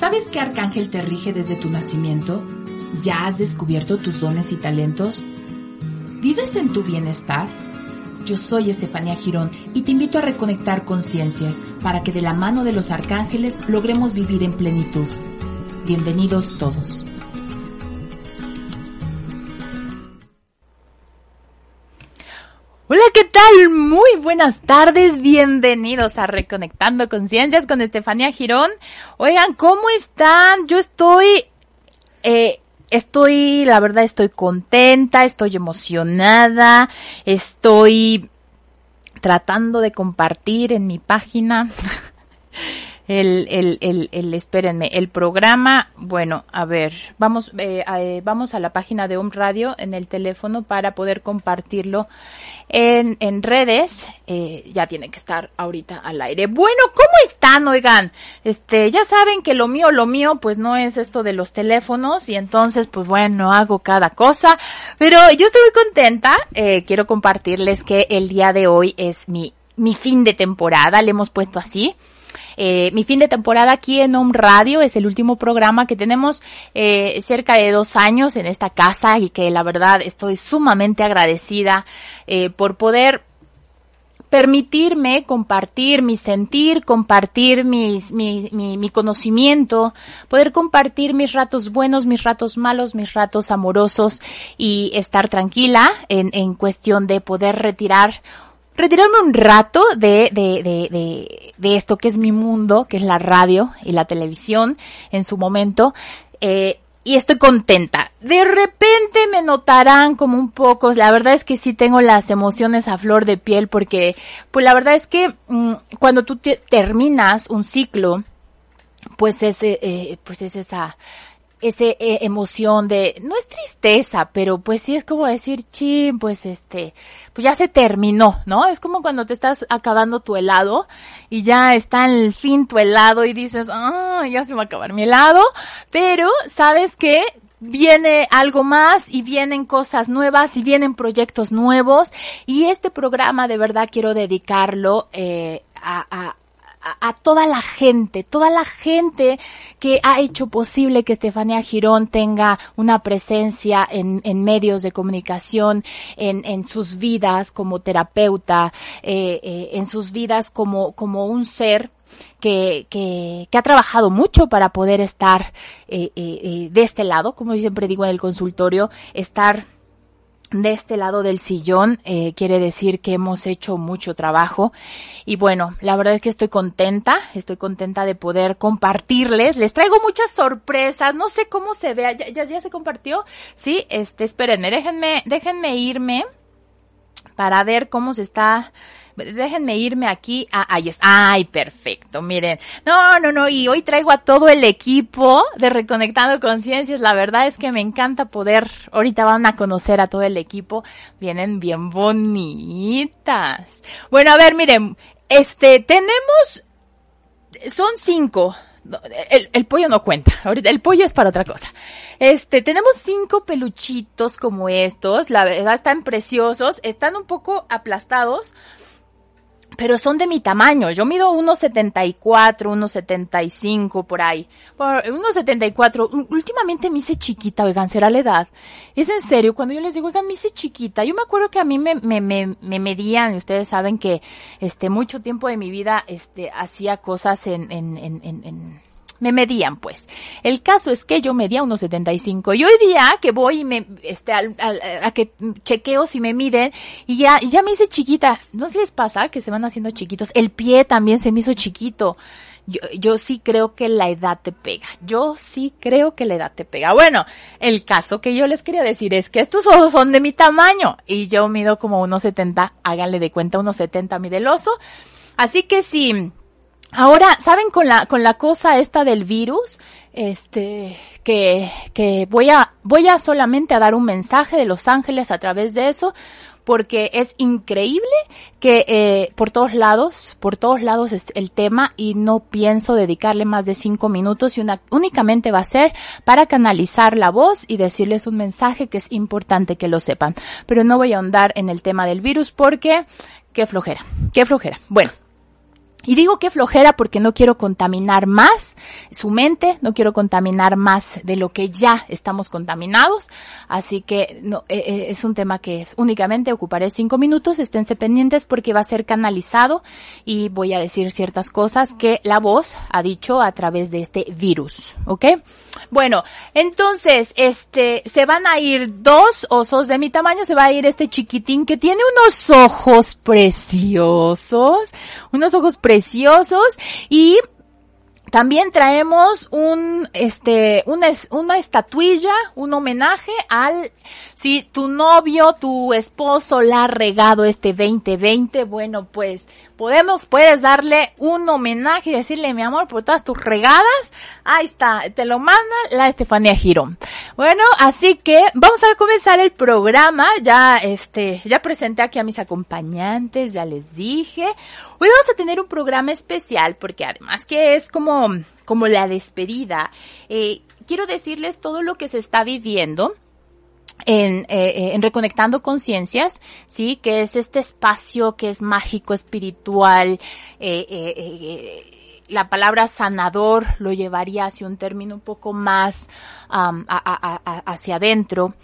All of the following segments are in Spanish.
¿Sabes qué arcángel te rige desde tu nacimiento? ¿Ya has descubierto tus dones y talentos? ¿Vives en tu bienestar? Yo soy Estefanía Girón y te invito a reconectar conciencias para que de la mano de los arcángeles logremos vivir en plenitud. Bienvenidos todos. Hola, ¿qué tal? Muy buenas tardes, bienvenidos a Reconectando Conciencias con Estefanía Girón. Oigan, ¿cómo están? Yo estoy, eh, estoy, la verdad estoy contenta, estoy emocionada, estoy tratando de compartir en mi página el, el, el, el, espérenme, el programa, bueno, a ver, vamos, eh, eh, vamos a la página de un Radio en el teléfono para poder compartirlo en, en redes. Eh, ya tiene que estar ahorita al aire. Bueno, ¿cómo están? Oigan, este, ya saben que lo mío, lo mío, pues no es esto de los teléfonos y entonces, pues bueno, hago cada cosa, pero yo estoy muy contenta. Eh, quiero compartirles que el día de hoy es mi, mi fin de temporada, le hemos puesto así. Eh, mi fin de temporada aquí en Home Radio es el último programa que tenemos eh, cerca de dos años en esta casa y que la verdad estoy sumamente agradecida eh, por poder permitirme compartir mi sentir, compartir mis, mi, mi, mi, conocimiento, poder compartir mis ratos buenos, mis ratos malos, mis ratos amorosos y estar tranquila en, en cuestión de poder retirar retirarme un rato de, de, de, de, de esto que es mi mundo, que es la radio y la televisión en su momento. Eh, y estoy contenta. De repente me notarán como un poco, la verdad es que sí tengo las emociones a flor de piel porque, pues la verdad es que mmm, cuando tú terminas un ciclo, pues es, eh, pues es esa, esa eh, emoción de, no es tristeza, pero pues sí es como decir, ching, pues este, pues ya se terminó, ¿no? Es como cuando te estás acabando tu helado y ya está el fin tu helado y dices, ah, ya se va a acabar mi helado, pero sabes que viene algo más y vienen cosas nuevas y vienen proyectos nuevos y este programa de verdad quiero dedicarlo eh, a, a, a, toda la gente, toda la gente que ha hecho posible que Estefanía Girón tenga una presencia en, medios de comunicación, en, sus vidas como terapeuta, eh, eh, en sus vidas como, un ser que, ha trabajado mucho para poder estar eh, eh, de este lado, como yo siempre digo en el consultorio, estar de este lado del sillón eh, quiere decir que hemos hecho mucho trabajo. Y bueno la verdad es que estoy contenta estoy contenta de poder compartirles. Les traigo muchas sorpresas no sé cómo se vea ya, ya, ya se compartió. Sí este espérenme déjenme déjenme irme para ver cómo se está déjenme irme aquí a, ay, es, ay, perfecto, miren, no, no, no, y hoy traigo a todo el equipo de Reconectando Conciencias, la verdad es que me encanta poder, ahorita van a conocer a todo el equipo, vienen bien bonitas. Bueno, a ver, miren, este, tenemos, son cinco, el, el, pollo no cuenta. Ahorita el pollo es para otra cosa. Este, tenemos cinco peluchitos como estos. La verdad están preciosos. Están un poco aplastados pero son de mi tamaño. Yo mido 1,74, 1,75 por ahí. Por 1,74. Últimamente me hice chiquita, oigan, será la edad. Es en serio, cuando yo les digo, oigan, me hice chiquita. Yo me acuerdo que a mí me, me, me, me medían, y ustedes saben que, este, mucho tiempo de mi vida, este, hacía cosas en, en, en, en me medían pues. El caso es que yo medía unos 75 y hoy día que voy y me, este, al, al, a que chequeo si me miden y ya, ya me hice chiquita. ¿No les pasa que se van haciendo chiquitos? El pie también se me hizo chiquito. Yo, yo sí creo que la edad te pega. Yo sí creo que la edad te pega. Bueno, el caso que yo les quería decir es que estos ojos son de mi tamaño y yo mido como unos 70, háganle de cuenta unos 70 mide el oso. Así que si, Ahora, ¿saben con la, con la cosa esta del virus? Este, que, que voy a, voy a solamente a dar un mensaje de Los Ángeles a través de eso, porque es increíble que eh, por todos lados, por todos lados es el tema y no pienso dedicarle más de cinco minutos y una, únicamente va a ser para canalizar la voz y decirles un mensaje que es importante que lo sepan. Pero no voy a ahondar en el tema del virus porque qué flojera, qué flojera. Bueno. Y digo que flojera porque no quiero contaminar más su mente, no quiero contaminar más de lo que ya estamos contaminados. Así que no, eh, eh, es un tema que es únicamente ocuparé cinco minutos, esténse pendientes porque va a ser canalizado y voy a decir ciertas cosas que la voz ha dicho a través de este virus. ¿Ok? Bueno, entonces, este, se van a ir dos osos de mi tamaño, se va a ir este chiquitín que tiene unos ojos preciosos, unos ojos preciosos preciosos. Y también traemos un, este, una, una estatuilla, un homenaje al, si tu novio, tu esposo la ha regado este 2020, bueno, pues podemos, puedes darle un homenaje y decirle, mi amor, por todas tus regadas, ahí está, te lo manda la Estefanía Girón. Bueno, así que vamos a comenzar el programa, ya este, ya presenté aquí a mis acompañantes, ya les dije. Hoy vamos a tener un programa especial porque además que es como, como la despedida, eh, quiero decirles todo lo que se está viviendo en, eh, en Reconectando Conciencias, sí, que es este espacio que es mágico, espiritual, eh, eh, eh la palabra sanador lo llevaría hacia un término un poco más hacia adentro.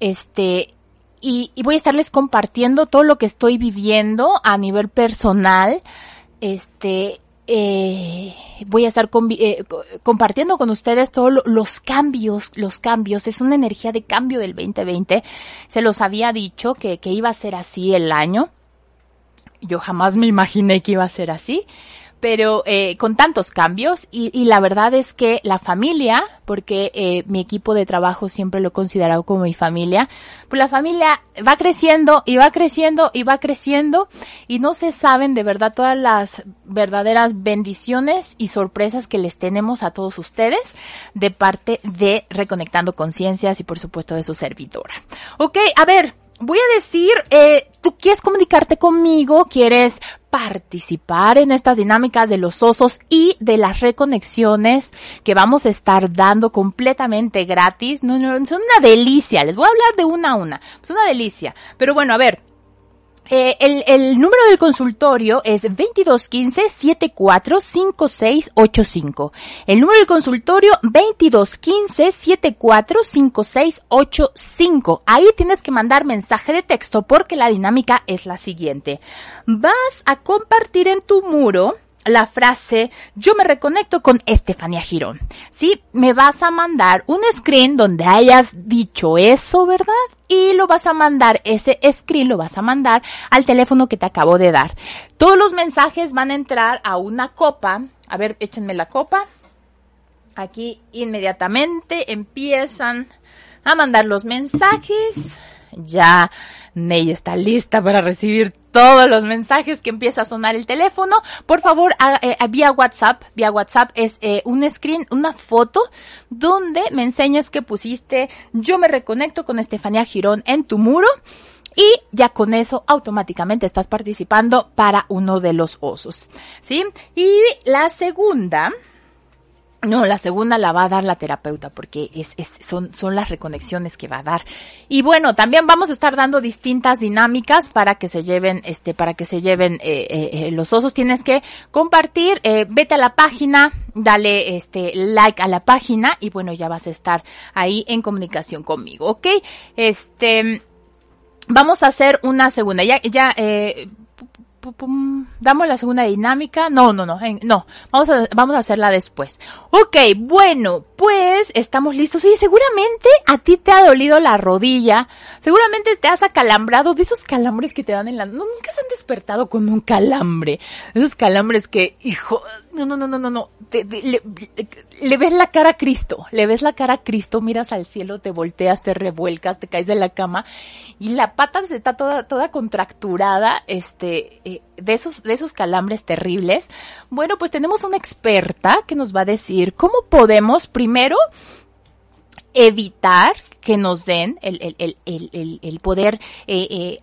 Este, y, y voy a estarles compartiendo todo lo que estoy viviendo a nivel personal. Este, eh, voy a estar eh, compartiendo con ustedes todos los cambios, los cambios. Es una energía de cambio del 2020. Se los había dicho que, que iba a ser así el año. Yo jamás me imaginé que iba a ser así pero eh, con tantos cambios y, y, la verdad es que la familia, porque eh, mi equipo de trabajo siempre lo he considerado como mi familia, pues la familia va creciendo y va creciendo y va creciendo y no se saben de verdad todas las verdaderas bendiciones y sorpresas que les tenemos a todos ustedes de parte de Reconectando Conciencias y por supuesto de su servidora. Ok, a ver, voy a decir, eh, tú quieres comunicarte conmigo, quieres participar en estas dinámicas de los osos y de las reconexiones que vamos a estar dando completamente gratis. No, no, son una delicia. Les voy a hablar de una a una. Es una delicia. Pero bueno, a ver, eh, el, el, número del consultorio es 2215-745685. El número del consultorio 2215-745685. Ahí tienes que mandar mensaje de texto porque la dinámica es la siguiente. Vas a compartir en tu muro la frase yo me reconecto con Estefanía Girón. ¿Sí? Me vas a mandar un screen donde hayas dicho eso, ¿verdad? Y lo vas a mandar, ese screen lo vas a mandar al teléfono que te acabo de dar. Todos los mensajes van a entrar a una copa. A ver, échenme la copa. Aquí inmediatamente empiezan a mandar los mensajes. Ya Ney está lista para recibir todos los mensajes que empieza a sonar el teléfono. Por favor, a, eh, vía WhatsApp, vía WhatsApp es eh, un screen, una foto donde me enseñas que pusiste yo me reconecto con Estefanía Girón en tu muro. Y ya con eso automáticamente estás participando para uno de los osos. ¿Sí? Y la segunda, no, la segunda la va a dar la terapeuta porque son, son las reconexiones que va a dar. Y bueno, también vamos a estar dando distintas dinámicas para que se lleven, este, para que se lleven eh, eh, eh los osos. Tienes que compartir, eh, vete a la página, dale este like a la página y bueno, ya vas a estar ahí en comunicación conmigo, ¿ok? Este, vamos a hacer una segunda. Ya, ya, damos la segunda dinámica. No, no, no, no. Vamos a, vamos a hacerla después. Ok, bueno, pues estamos listos. Y seguramente a ti te ha dolido la rodilla. Seguramente te has acalambrado de esos calambres que te dan en la... No, nunca se han despertado con un calambre. Esos calambres que, hijo, no, no, no, no, no, no. le, ves la cara a Cristo. Le ves la cara a Cristo, miras al cielo, te volteas, te revuelcas, te caes de la cama y la pata se está toda, toda contracturada, este, eh, de esos, de esos calambres terribles. Bueno, pues tenemos una experta que nos va a decir cómo podemos primero evitar que nos den el, el, el, el, el poder eh, eh,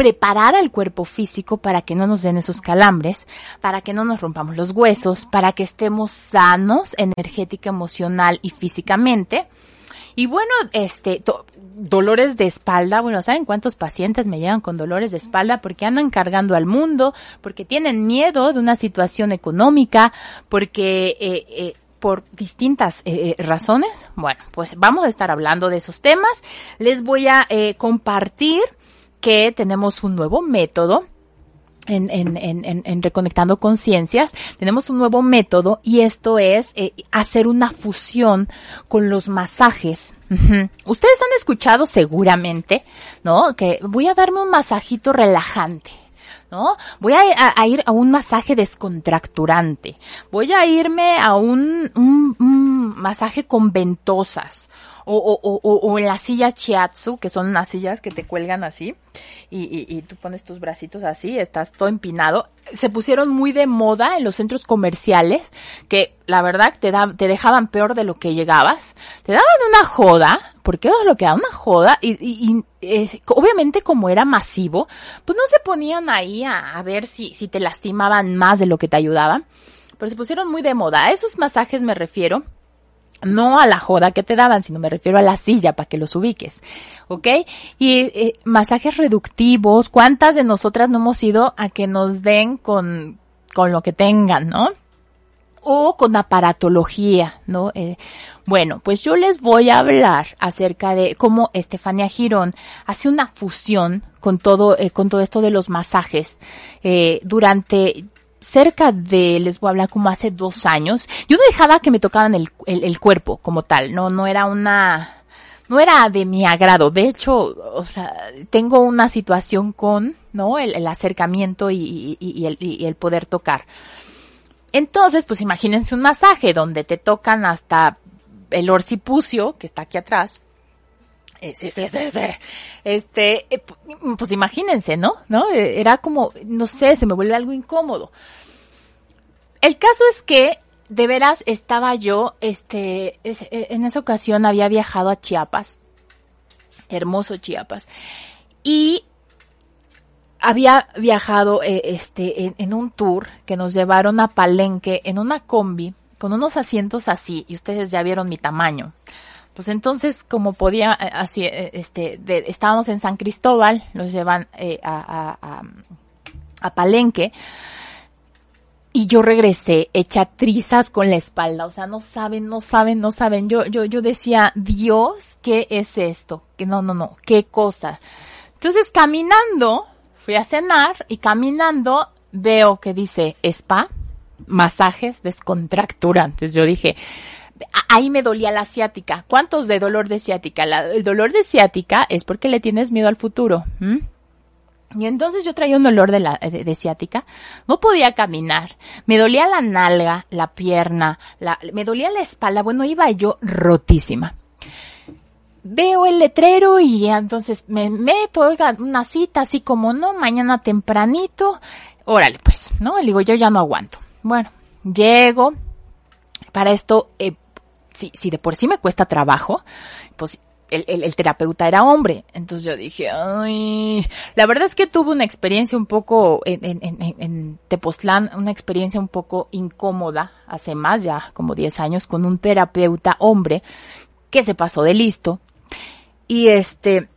preparar al cuerpo físico para que no nos den esos calambres, para que no nos rompamos los huesos, para que estemos sanos energética, emocional y físicamente. Y bueno, este, dolores de espalda, bueno, ¿saben cuántos pacientes me llegan con dolores de espalda? Porque andan cargando al mundo, porque tienen miedo de una situación económica, porque eh, eh, por distintas eh, eh, razones. Bueno, pues vamos a estar hablando de esos temas. Les voy a compartir que tenemos un nuevo método. En, en, en, en Reconectando Conciencias, tenemos un nuevo método y esto es hacer una fusión con los masajes. Ustedes han escuchado seguramente, ¿no? Que voy a darme un masajito relajante. ¿no? Voy a, ir a un masaje descontracturante. Voy a irme a un, un, un masaje con ventosas o, o, o, en las sillas chiatsu, que son unas sillas que te cuelgan así, y, y, tú pones tus bracitos así, estás todo empinado. Se pusieron muy de moda en los centros comerciales, que la verdad te, da, te dejaban peor de lo que llegabas. Te daban una joda, porque lo que da una joda, y, y, obviamente como era masivo, pues no se ponían ahí a, a ver si, si te lastimaban más de lo que te ayudaban. Pero se pusieron muy de moda. A esos masajes me refiero no a la joda que te daban, sino me refiero a la silla para que los ubiques, ¿ok? Y eh, masajes reductivos, ¿cuántas de nosotras no hemos ido a que nos den con, con lo que tengan, ¿no? O con aparatología, ¿no? Eh, bueno, pues yo les voy a hablar acerca de cómo Estefania Girón hace una fusión con todo, eh, con todo esto de los masajes eh, durante cerca de, les voy a hablar como hace dos años, yo no dejaba que me tocaran el, el, el, cuerpo como tal, no, no era una, no era de mi agrado. De hecho, o sea, tengo una situación con, ¿no? El, el acercamiento y, y, y, el, y el poder tocar. Entonces, pues imagínense un masaje donde te tocan hasta el orcipucio, que está aquí atrás, ese, ese, ese, este, pues imagínense, ¿no? ¿No? Era como, no sé, se me vuelve algo incómodo. El caso es que, de veras, estaba yo, este, en esa ocasión había viajado a Chiapas, hermoso Chiapas, y había viajado, eh, este, en, en un tour que nos llevaron a Palenque en una combi, con unos asientos así, y ustedes ya vieron mi tamaño. Pues entonces, como podía, así, este, de, estábamos en San Cristóbal, nos llevan eh, a, a, a, Palenque, y yo regresé hecha trizas con la espalda, o sea, no saben, no saben, no saben. Yo, yo, yo decía, Dios, ¿qué es esto? Que no, no, no, qué cosa. Entonces, caminando, fui a cenar y caminando veo que dice spa, masajes descontracturantes. Yo dije, ahí me dolía la ciática. ¿Cuántos de dolor de ciática? El dolor de ciática es porque le tienes miedo al futuro. ¿m? Y entonces yo traía un dolor de, la, de, ciática, no podía caminar, me dolía la nalga, la pierna, la, me dolía la espalda, bueno, iba yo rotísima. Veo el letrero y entonces me meto, oiga, una cita así como no, mañana tempranito, órale pues, ¿no? Le digo, yo ya no aguanto. Bueno, llego, para esto, eh, si, si de por sí me cuesta trabajo, pues el, el, el, terapeuta era hombre. Entonces yo dije, ay, la verdad es que tuve una experiencia un poco en, en, en, en Tepoztlán, una experiencia un poco incómoda hace más ya como 10 años con un terapeuta hombre que se pasó de listo. Y este,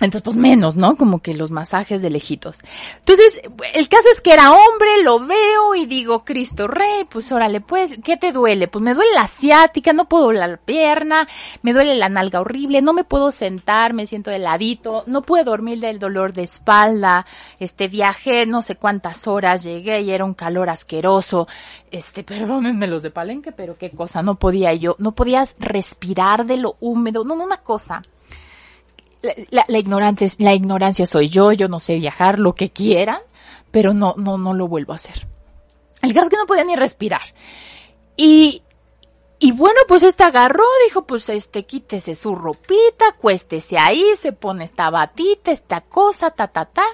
entonces, pues menos, ¿no? Como que los masajes de lejitos. Entonces, el caso es que era hombre, lo veo y digo, Cristo Rey, pues órale, pues, ¿qué te duele? Pues me duele la ciática, no puedo la pierna, me duele la nalga horrible, no me puedo sentar, me siento heladito, no puedo dormir del dolor de espalda, este, viajé no sé cuántas horas, llegué y era un calor asqueroso, este, perdónenme los de Palenque, pero qué cosa, no podía yo, no podías respirar de lo húmedo, no, no, una cosa la, la, la, ignorancia, la ignorancia soy yo, yo no sé viajar, lo que quieran, pero no, no, no lo vuelvo a hacer. El caso es que no podía ni respirar. Y, y bueno, pues este agarró, dijo, pues este, quítese su ropita, cuéstese ahí, se pone esta batita, esta cosa, ta, ta, ta.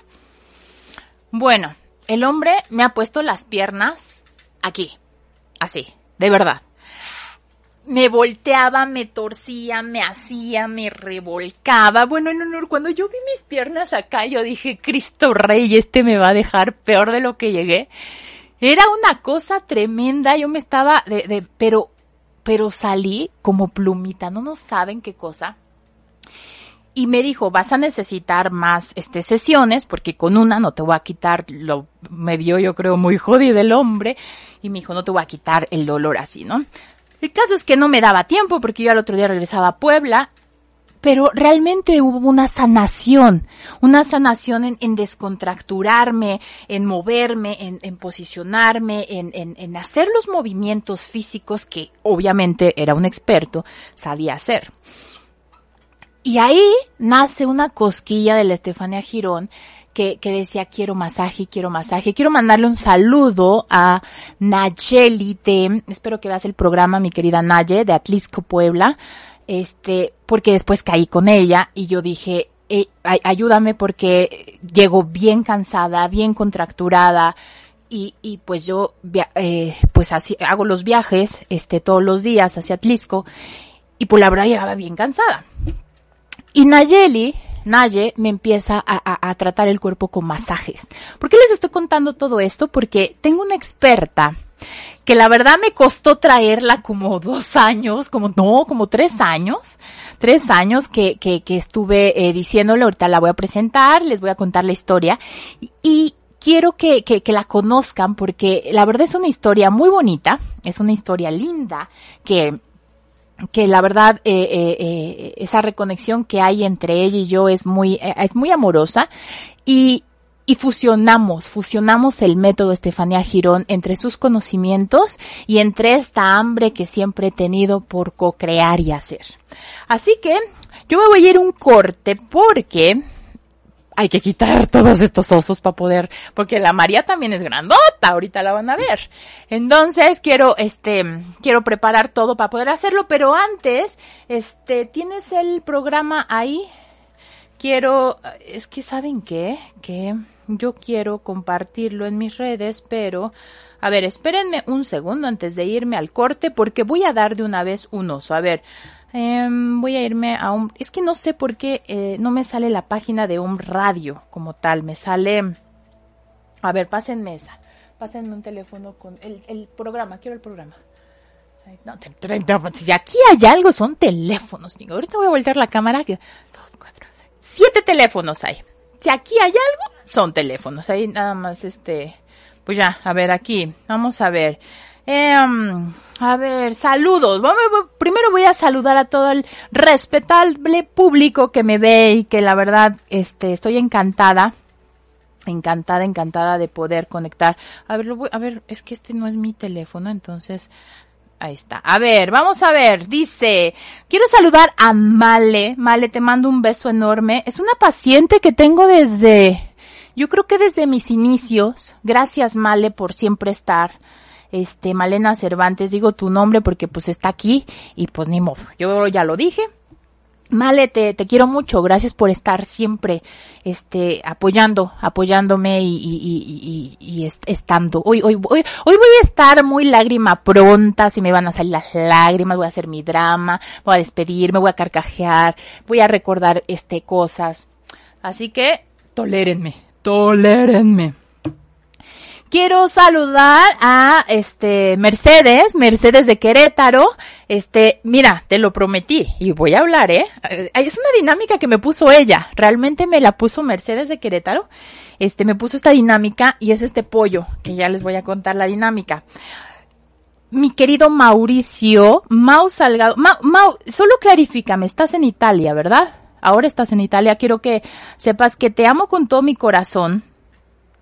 Bueno, el hombre me ha puesto las piernas aquí, así, de verdad me volteaba, me torcía, me hacía, me revolcaba. Bueno, en honor, cuando yo vi mis piernas acá, yo dije, Cristo Rey, este me va a dejar peor de lo que llegué. Era una cosa tremenda, yo me estaba de, de pero pero salí como plumita, no nos saben qué cosa. Y me dijo, vas a necesitar más este, sesiones, porque con una no te voy a quitar, lo, me vio yo creo muy jodido el hombre, y me dijo, no te voy a quitar el dolor así, ¿no? El caso es que no me daba tiempo, porque yo al otro día regresaba a Puebla, pero realmente hubo una sanación, una sanación en, descontracturarme, en moverme, en, posicionarme, en, en, hacer los movimientos físicos que obviamente era un experto, sabía hacer. Y ahí nace una cosquilla de la Estefania Girón que, que, decía quiero masaje, quiero masaje. Quiero mandarle un saludo a Nayeli de, espero que veas el programa, mi querida Naye, de Atlisco, Puebla este, porque después caí con ella y yo dije, eh, ayúdame porque llego bien cansada, bien contracturada y, y pues yo, eh, pues así, hago los viajes, este, todos los días hacia Atlisco y por pues la verdad llegaba bien cansada. Y Nayeli, Naye me empieza a, tratar el cuerpo con masajes. ¿Por qué les estoy contando todo esto? Porque tengo una experta que la verdad me costó traerla como dos años, como no, como tres años, tres años que, que, que estuve eh, diciéndole, ahorita la voy a presentar, les voy a contar la historia y, quiero que, que, que, la conozcan porque la verdad es una historia muy bonita, es una historia linda que que la verdad eh, eh, eh, esa reconexión que hay entre ella y yo es muy es muy amorosa y y fusionamos, fusionamos el método Estefanía Girón entre sus conocimientos y entre esta hambre que siempre he tenido por co-crear y hacer. Así que yo me voy a ir un corte porque hay que quitar todos estos osos para poder, porque la María también es grandota, ahorita la van a ver. Entonces quiero, este, quiero preparar todo para poder hacerlo, pero antes, este, ¿tienes el programa ahí? Quiero, es que saben qué, que yo quiero compartirlo en mis redes, pero a ver, espérenme un segundo antes de irme al corte porque voy a dar de una vez un oso. A ver, eh, voy a irme a un... Es que no sé por qué eh, no me sale la página de un radio como tal, me sale... A ver, pásenme esa. Pásenme un teléfono con el, el programa, quiero el programa. No, si aquí hay algo, son teléfonos. Digo, ahorita voy a voltear la cámara. Que, dos, cuatro, siete teléfonos hay. Si aquí hay algo, son teléfonos. Ahí nada más este, pues ya, a ver aquí, vamos a ver. Eh, a ver, saludos. primero voy a saludar a todo el respetable público que me ve y que la verdad, este, estoy encantada. Encantada, encantada de poder conectar. A ver, lo voy, a ver, es que este no es mi teléfono, entonces, Ahí está. A ver, vamos a ver. Dice, quiero saludar a Male. Male, te mando un beso enorme. Es una paciente que tengo desde, yo creo que desde mis inicios, gracias Male por siempre estar. Este, Malena Cervantes, digo tu nombre porque pues está aquí y pues ni modo. Yo ya lo dije. Male, te, quiero mucho, gracias por estar siempre, este, apoyando, apoyándome y, y, y, y, estando. Hoy, hoy, hoy, hoy voy a estar muy lágrima pronta, si me van a salir las lágrimas, voy a hacer mi drama, voy a despedirme, voy a carcajear, voy a recordar, este, cosas. Así que, tolérenme, tolérenme. Quiero saludar a este Mercedes, Mercedes de Querétaro. Este, mira, te lo prometí y voy a hablar, ¿eh? ¿eh? Es una dinámica que me puso ella. Realmente me la puso Mercedes de Querétaro. Este, me puso esta dinámica y es este pollo, que ya les voy a contar la dinámica mi querido Mauricio, Mau Salgado, Mau, Mau, solo clarifícame, estás en Italia, ¿verdad? Ahora estás en Italia, quiero que sepas que te amo con todo mi corazón,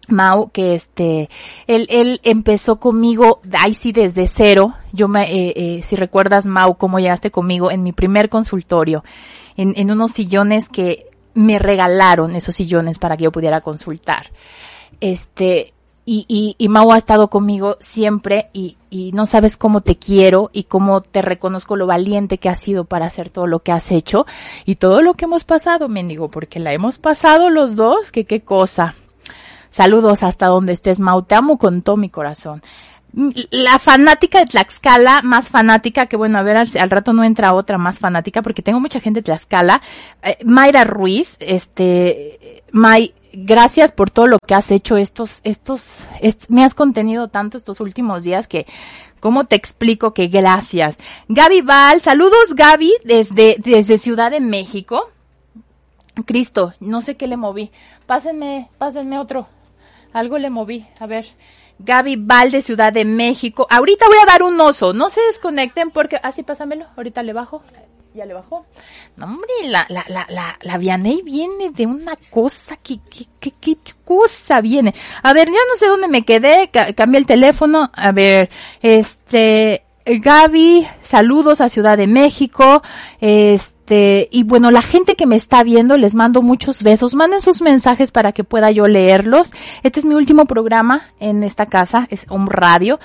Mau, que este, él, él empezó conmigo, ahí sí desde cero. Yo me, eh, eh, si recuerdas, Mau, cómo llegaste conmigo en mi primer consultorio, en, en unos sillones que me regalaron esos sillones para que yo pudiera consultar. Este, y, y, y Mau ha estado conmigo siempre y, y no sabes cómo te quiero y cómo te reconozco lo valiente que has sido para hacer todo lo que has hecho y todo lo que hemos pasado, mendigo, porque la hemos pasado los dos, que qué cosa. Saludos hasta donde estés, Mau. Te amo con todo mi corazón. La fanática de Tlaxcala, más fanática, que bueno, a ver, al, rato no entra otra más fanática, porque tengo mucha gente de Tlaxcala. Eh, Mayra Ruiz, este, May, gracias por todo lo que has hecho estos, estos, me has contenido tanto estos últimos días que, ¿cómo te explico que gracias? Gaby Val, saludos Gaby desde, desde Ciudad de México. Cristo, no sé qué le moví. Pásenme, pásenme otro. Algo le moví. A ver. Gaby Val de Ciudad de México. Ahorita voy a dar un oso. No se desconecten porque. Ah, pásamelo. Ahorita le bajo ya le bajó. No, hombre, la, la, la, la, la Vianey viene de una cosa, ¿qué, qué, qué, qué cosa viene? A ver, ya no sé dónde me quedé, cambié el teléfono, a ver, este, Gaby, saludos a Ciudad de México, este, este, y bueno, la gente que me está viendo, les mando muchos besos. Manden sus mensajes para que pueda yo leerlos. Este es mi último programa en esta casa, es un radio.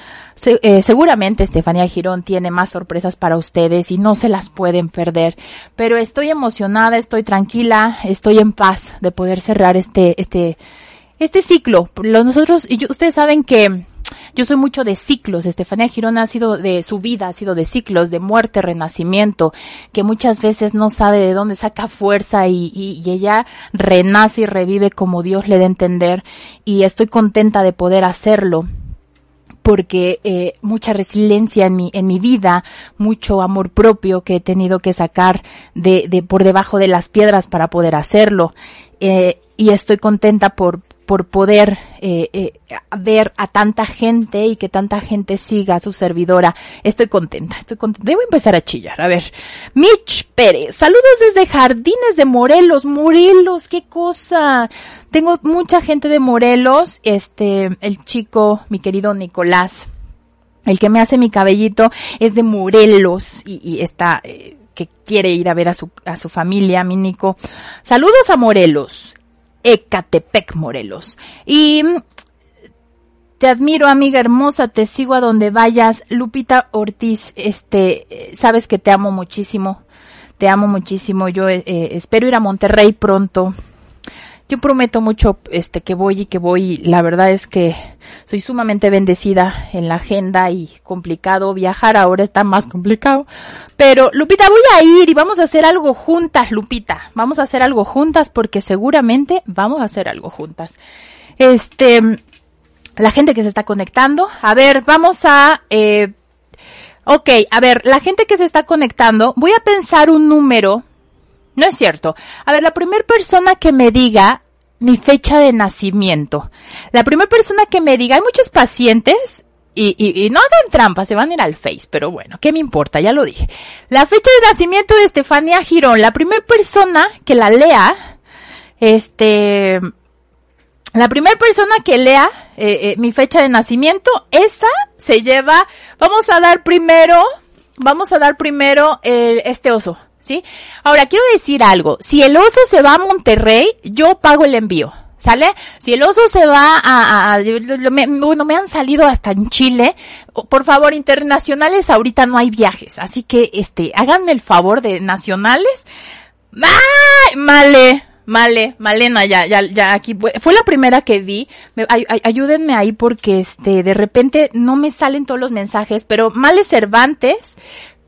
Eh, seguramente Estefanía Girón tiene más sorpresas para ustedes y no se las pueden perder. Pero estoy emocionada, estoy tranquila, estoy en paz de poder cerrar este, este, este ciclo. Nosotros, y ustedes saben que yo soy mucho de ciclos. Estefanía Girona ha sido de su vida, ha sido de ciclos, de muerte, renacimiento, que muchas veces no sabe de dónde saca fuerza y, y, ella renace y revive como Dios le dé a entender. Y estoy contenta de poder hacerlo porque eh, mucha resiliencia en mi, en mi vida, mucho amor propio que he tenido que sacar de, de por debajo de las piedras para poder hacerlo. Eh, y estoy contenta por, por poder eh, eh, ver a tanta gente y que tanta gente siga a su servidora. Estoy contenta, estoy contenta. Debo empezar a chillar. A ver, Mitch Pérez, saludos desde Jardines de Morelos. Morelos, qué cosa. Tengo mucha gente de Morelos. Este, el chico, mi querido Nicolás, el que me hace mi cabellito es de Morelos y, está... Eh, que quiere ir a ver a su, a su familia, mi Nico. Saludos a Morelos. Ecatepec, Morelos. Y te admiro, amiga hermosa, te sigo a donde vayas. Lupita Ortiz, este, sabes que te amo muchísimo. Te amo muchísimo. Yo eh, espero ir a Monterrey pronto yo prometo mucho este que voy y que voy. La verdad es que soy sumamente bendecida en la agenda y complicado viajar. Ahora está más complicado. Pero Lupita, voy a ir y vamos a hacer algo juntas, Lupita. Vamos a hacer algo juntas porque seguramente vamos a hacer algo juntas. Este, la gente que se está conectando. A ver, vamos a, eh, ok, a ver, la gente que se está conectando, voy a pensar un número no es cierto. A ver, la primera persona que me diga mi fecha de nacimiento. La primera persona que me diga, hay muchos pacientes y, y, no hagan trampa, se van a ir al Face, pero bueno, ¿qué me importa? Ya lo dije. La fecha de nacimiento de Estefania Girón, la primera persona que la lea, este, la primera persona que lea eh, eh, mi fecha de nacimiento, esa se lleva, vamos a dar primero, vamos a dar primero eh, este oso. ¿Sí? Ahora, quiero decir algo. Si el oso se va a Monterrey, yo pago el envío. ¿Sale? Si el oso se va a, bueno, me han salido hasta en Chile. Por favor, internacionales, ahorita no hay viajes. Así que, este, háganme el favor de nacionales. ¡Ay! Male, Male, Malena, ya, ya, ya aquí fue la primera que vi. ayúdenme ahí porque este, de repente no me salen todos los mensajes, pero Male Cervantes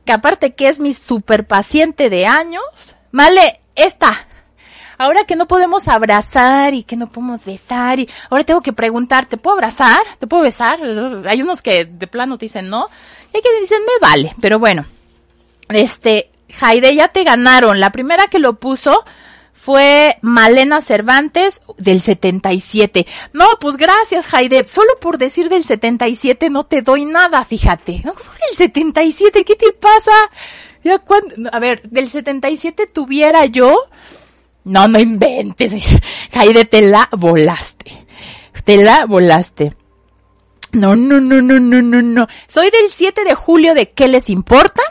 que aparte que es mi super paciente de años, vale, esta. Ahora que no podemos abrazar y que no podemos besar y ahora tengo que preguntar, ¿te puedo abrazar? ¿Te puedo besar? Hay unos que de plano te dicen no y hay que dicen me vale, pero bueno. Este, Jaide, ya te ganaron. La primera que lo puso fue Malena Cervantes del 77. No, pues gracias, Jaide. Solo por decir del 77 no te doy nada, fíjate. ¿No? ¿El 77? ¿Qué te pasa? Ya cuando, a ver, del 77 tuviera yo. No, no inventes. Jaide, te la volaste. Te la volaste. No, no, no, no, no, no, no. Soy del 7 de julio de ¿Qué les importa?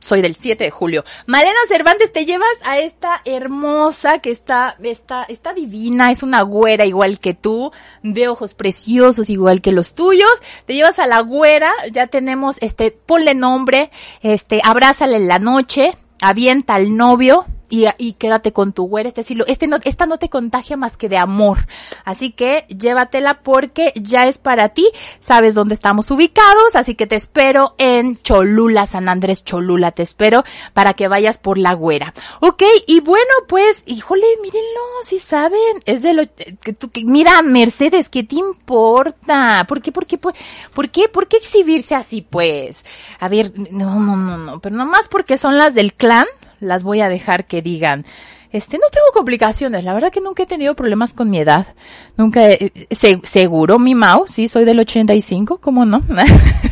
Soy del 7 de julio. Malena Cervantes, te llevas a esta hermosa que está, está, está divina, es una güera igual que tú, de ojos preciosos igual que los tuyos. Te llevas a la güera, ya tenemos, este, ponle nombre, este, abrázale en la noche, avienta al novio, y, y quédate con tu güera, este estilo, este no, esta no te contagia más que de amor. Así que llévatela porque ya es para ti, sabes dónde estamos ubicados, así que te espero en Cholula, San Andrés Cholula, te espero para que vayas por la güera. Ok, y bueno, pues, híjole, mírenlo, si saben, es de lo, que tú, que, mira, Mercedes, ¿qué te importa? ¿Por qué, por qué, por, por qué, por qué exhibirse así, pues? A ver, no, no, no, no, pero nomás porque son las del clan, las voy a dejar que digan, este, no tengo complicaciones. La verdad que nunca he tenido problemas con mi edad. Nunca, he, se, seguro mi Mau, sí, soy del 85, ¿cómo no?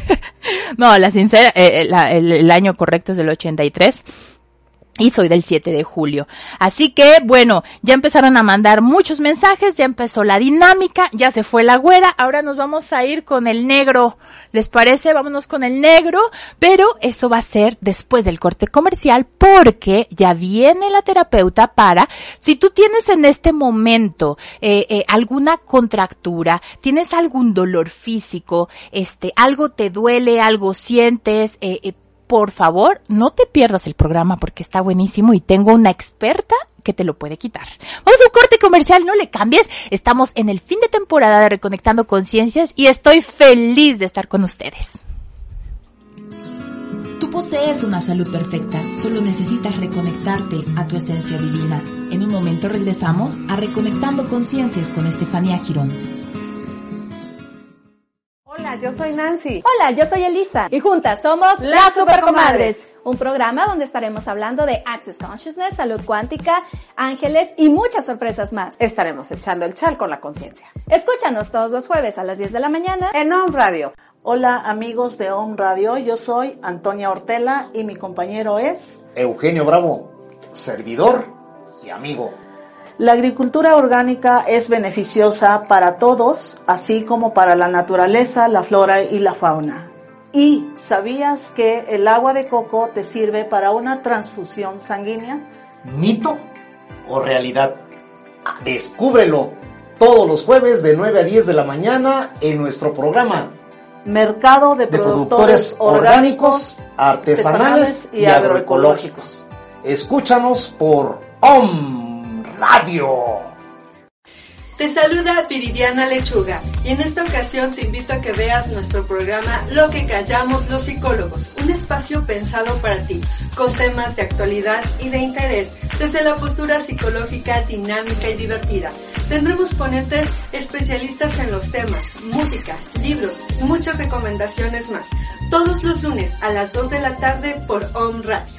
no, la sincera, eh, la, el, el, año correcto es del 83 y soy del 7 de julio. Así que, bueno, ya empezaron a mandar muchos mensajes, ya empezó la dinámica, ya se fue la güera, ahora nos vamos a ir con el negro. ¿Les parece? Vámonos con el negro, pero eso va a ser después del corte comercial porque ya viene la terapeuta para, si tú tienes en este momento eh, eh, alguna contractura, tienes algún dolor físico, este, algo te duele, algo sientes, eh, eh por favor, no te pierdas el programa porque está buenísimo y tengo una experta que te lo puede quitar. Vamos a un corte comercial, no le cambies. Estamos en el fin de temporada de Reconectando Conciencias y estoy feliz de estar con ustedes. Tú posees una salud perfecta, solo necesitas reconectarte a tu esencia divina. En un momento regresamos a Reconectando Conciencias con Estefanía Girón. Hola, yo soy Nancy. Hola, yo soy Elisa. Y juntas somos Las Supercomadres. Un programa donde estaremos hablando de Access Consciousness, salud cuántica, ángeles y muchas sorpresas más. Estaremos echando el chal con la conciencia. Escúchanos todos los jueves a las 10 de la mañana en On Radio. Hola amigos de On Radio, yo soy Antonia Ortela y mi compañero es Eugenio Bravo, servidor y amigo. La agricultura orgánica es beneficiosa para todos, así como para la naturaleza, la flora y la fauna. ¿Y sabías que el agua de coco te sirve para una transfusión sanguínea? ¿Mito o realidad? Descúbrelo todos los jueves de 9 a 10 de la mañana en nuestro programa Mercado de, de Productores, productores orgánicos, artesanales y agroecológicos. Escúchanos por OM Radio. Te saluda Viridiana Lechuga y en esta ocasión te invito a que veas nuestro programa Lo que callamos los psicólogos, un espacio pensado para ti, con temas de actualidad y de interés, desde la postura psicológica dinámica y divertida. Tendremos ponentes especialistas en los temas, música, libros muchas recomendaciones más, todos los lunes a las 2 de la tarde por Home Radio.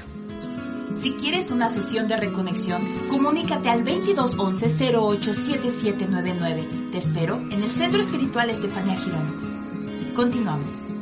Si quieres una sesión de reconexión, comunícate al 2211-087799. Te espero en el Centro Espiritual Estefanía Girón. Continuamos.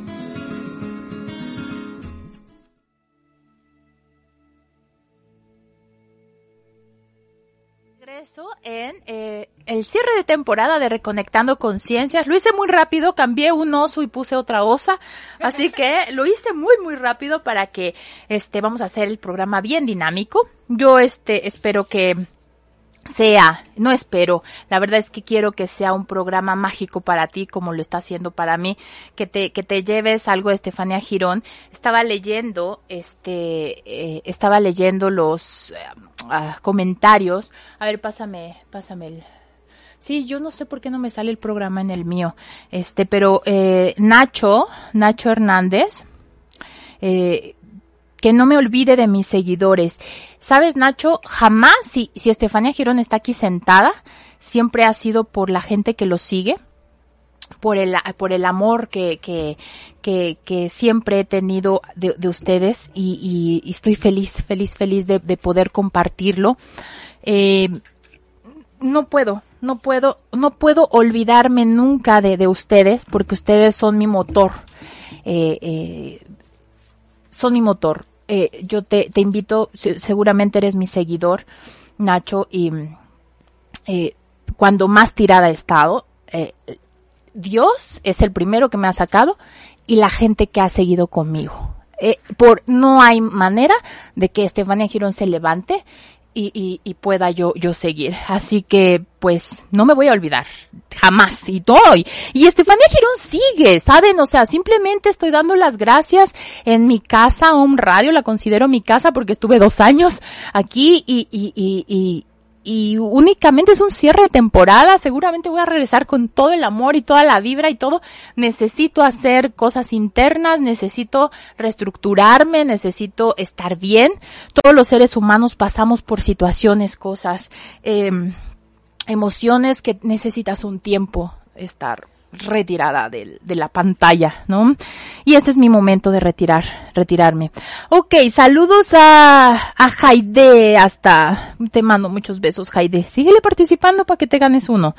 En eh, el cierre de temporada de Reconectando Conciencias. Lo hice muy rápido, cambié un oso y puse otra osa. Así que lo hice muy, muy rápido para que este, vamos a hacer el programa bien dinámico. Yo este, espero que sea, no espero, la verdad es que quiero que sea un programa mágico para ti como lo está haciendo para mí, que te, que te lleves algo de Estefanía Girón. Estaba leyendo, este, eh, estaba leyendo los uh, comentarios. A ver, pásame, pásame el, Sí, yo no sé por qué no me sale el programa en el mío. Este, pero eh, Nacho, Nacho Hernández, eh, que no me olvide de mis seguidores. Sabes, Nacho, jamás, si, si Estefanía Girón está aquí sentada, siempre ha sido por la gente que lo sigue, por el, por el amor que, que, que, que siempre he tenido de, de ustedes y, y, y, estoy feliz, feliz, feliz de, de poder compartirlo. Eh, no puedo, no puedo, no puedo olvidarme nunca de, de ustedes porque ustedes son mi motor. Eh, eh, son mi motor. Eh, yo te, te, invito, seguramente eres mi seguidor, Nacho, y eh, cuando más tirada he estado, eh, Dios es el primero que me ha sacado y la gente que ha seguido conmigo. Eh, por no hay manera de que Estefanía Girón se levante y, y, y pueda yo, yo seguir. Así que, pues, no me voy a olvidar. Jamás. Y doy. Y Estefanía Girón sigue, ¿saben? O sea, simplemente estoy dando las gracias en mi casa, un radio, la considero mi casa porque estuve dos años aquí y, y, y, y y únicamente es un cierre de temporada, seguramente voy a regresar con todo el amor y toda la vibra y todo. Necesito hacer cosas internas, necesito reestructurarme, necesito estar bien. Todos los seres humanos pasamos por situaciones, cosas, eh, emociones que necesitas un tiempo estar retirada de, de, la pantalla, ¿no? Y este es mi momento de retirar, retirarme. Ok, saludos a, a Jaide hasta, te mando muchos besos Jaide. Síguele participando para que te ganes uno.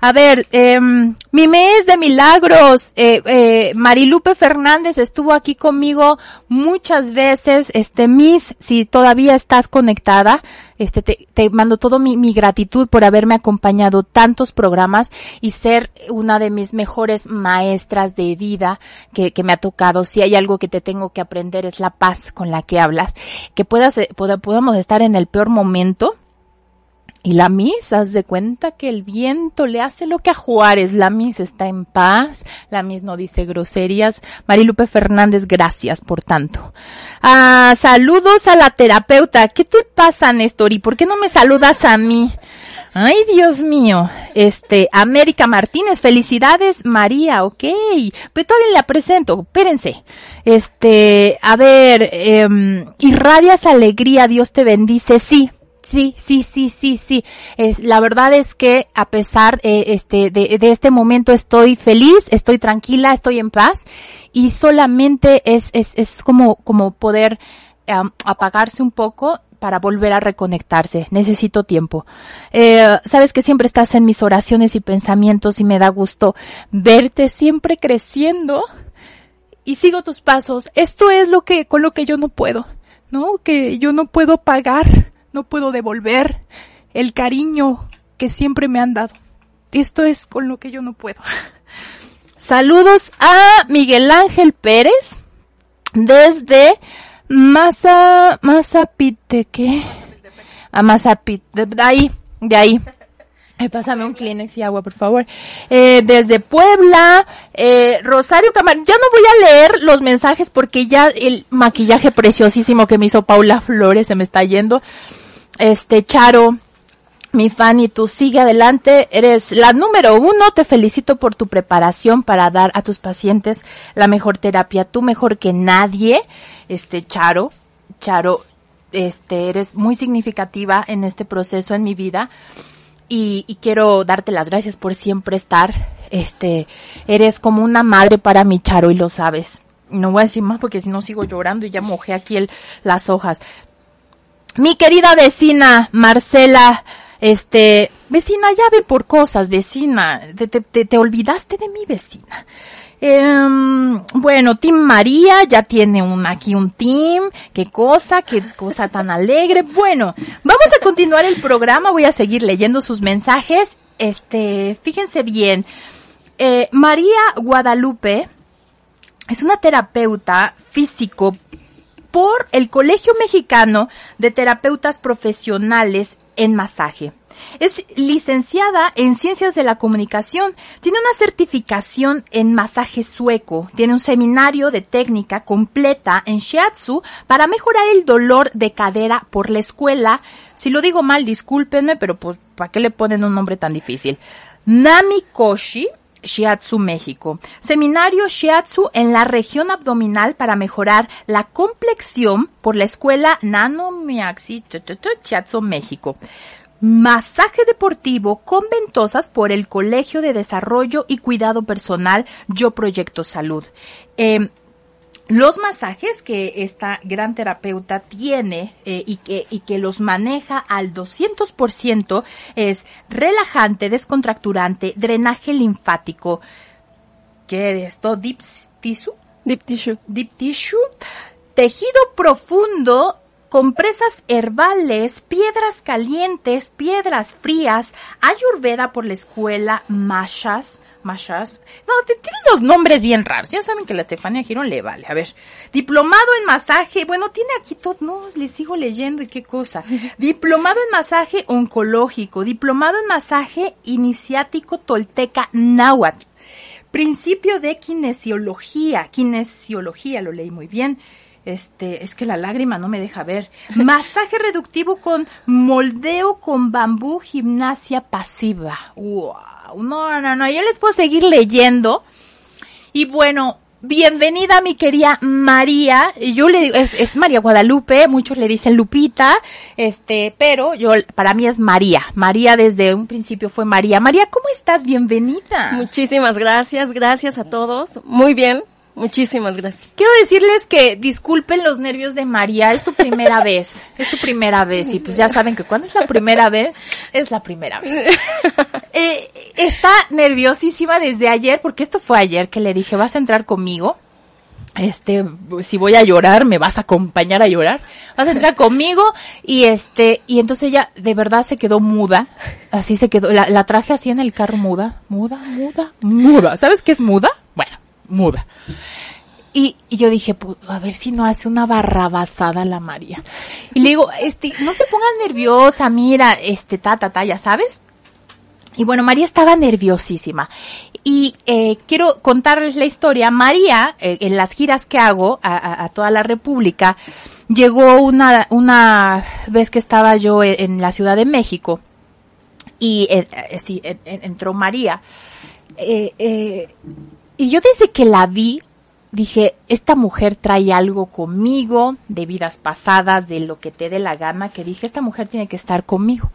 A ver, eh, mi mes de milagros, eh, eh, Marilupe Fernández estuvo aquí conmigo muchas veces, este, Miss, si todavía estás conectada, este, te, te mando todo mi, gratitud por haberme acompañado tantos programas y ser una de mis mejores maestras de vida que, que me ha tocado. Si hay algo que te tengo que aprender es la paz con la que hablas. Que puedas, pueda, podamos estar en el peor momento, y la Miss, haz de cuenta que el viento le hace lo que a Juárez. La Miss está en paz. La Miss no dice groserías. Marilupe Fernández, gracias por tanto. Ah, saludos a la terapeuta. ¿Qué te pasa, Néstor? ¿Y por qué no me saludas a mí? Ay, Dios mío. Este, América Martínez, felicidades, María, ok. Pero todavía la presento, espérense. Este, a ver, eh, irradias alegría, Dios te bendice, sí. Sí, sí, sí, sí, sí. Es, la verdad es que a pesar eh, este, de, este momento estoy feliz, estoy tranquila, estoy en paz y solamente es, es, es como, como poder apagarse un poco para volver a reconectarse. Necesito tiempo. Eh, sabes que siempre estás en mis oraciones y pensamientos y me da gusto verte siempre creciendo y sigo tus pasos. Esto es lo que, con lo que yo no puedo, ¿no? Que yo no puedo pagar no puedo devolver el cariño que siempre me han dado. Esto es con lo que yo no puedo. Saludos a Miguel Ángel Pérez desde Masa, Mazapite, ¿qué? A Mazapite, de ahí, de ahí. Pásame un Kleenex y agua, por favor. Eh, desde Puebla, eh, Rosario Camarón. Ya no voy a leer los mensajes porque ya el maquillaje preciosísimo que me hizo Paula Flores se me está yendo. Este, Charo, mi fan, y tú sigue adelante. Eres la número uno. Te felicito por tu preparación para dar a tus pacientes la mejor terapia. Tú mejor que nadie. Este, Charo, Charo, este, eres muy significativa en este proceso en mi vida y, y, quiero darte las gracias por siempre estar. Este, eres como una madre para mi Charo y lo sabes. No voy a decir más porque si no sigo llorando y ya mojé aquí las hojas. Mi querida vecina Marcela, este, vecina, ya ve por cosas, vecina. Te, te, te olvidaste de mi vecina. Eh, bueno, Team María ya tiene un, aquí un team. Qué cosa, qué cosa tan alegre. Bueno, vamos a continuar el programa. Voy a seguir leyendo sus mensajes. Este, fíjense bien. Eh, María Guadalupe es una terapeuta físico por el Colegio Mexicano de Terapeutas Profesionales en Masaje. Es licenciada en Ciencias de la Comunicación, tiene una certificación en masaje sueco, tiene un seminario de técnica completa en Shiatsu para mejorar el dolor de cadera por la escuela. Si lo digo mal, discúlpenme, pero pues, ¿para qué le ponen un nombre tan difícil? Nami Koshi, Shiatsu México. Seminario Shiatsu en la región abdominal para mejorar la complexión por la escuela Nano Miaxi Shiatsu México. Masaje deportivo con ventosas por el Colegio de Desarrollo y Cuidado Personal Yo Proyecto Salud. Eh, los masajes que esta gran terapeuta tiene eh, y, que, y que los maneja al 200% es relajante, descontracturante, drenaje linfático. ¿Qué es esto? Deep tissue. Deep tissue. Deep tissue. Tejido profundo compresas herbales, piedras calientes, piedras frías, ayurveda por la escuela, mashas, mashas. No, te- tienen los nombres bien raros. Ya saben que la Estefania Girón le vale. A ver, diplomado en masaje. Bueno, tiene aquí todos. No, les sigo leyendo y qué cosa. Diplomado en masaje oncológico. Diplomado en masaje iniciático tolteca náhuatl. Principio de kinesiología. Kinesiología, lo leí muy bien. Este, es que la lágrima no me deja ver. Masaje reductivo con moldeo con bambú, gimnasia pasiva. Wow. No, no, no, yo les puedo seguir leyendo. Y bueno, bienvenida mi querida María. Yo le digo, es, es María Guadalupe, muchos le dicen Lupita, este, pero yo, para mí es María. María desde un principio fue María. María, ¿cómo estás? Bienvenida. Muchísimas gracias, gracias a todos. Muy bien, muchísimas gracias. Quiero decirles que disculpen los nervios de María, es su primera vez, es su primera vez y pues ya saben que cuando es la primera vez, es la primera vez. Eh, está nerviosísima desde ayer, porque esto fue ayer que le dije, vas a entrar conmigo. Este, si voy a llorar, me vas a acompañar a llorar. Vas a entrar conmigo y este, y entonces ella de verdad se quedó muda. Así se quedó, la, la traje así en el carro muda, muda, muda, muda. ¿Sabes qué es muda? Bueno, muda. Y, yo dije, pues, a ver si no hace una barrabasada la María. Y le digo, este, no te pongas nerviosa, mira, este, ta, ta, ta, ya sabes. Y bueno, María estaba nerviosísima. Y eh, quiero contarles la historia. María, eh, en las giras que hago a, toda la República, llegó una, una vez que estaba yo en, en la Ciudad de México y eh, eh, sí, en- en- entró María. Eh, y yo desde que la vi, dije, esta mujer trae algo conmigo, de vidas pasadas, de lo que te dé la gana, que dije, esta mujer tiene que estar conmigo.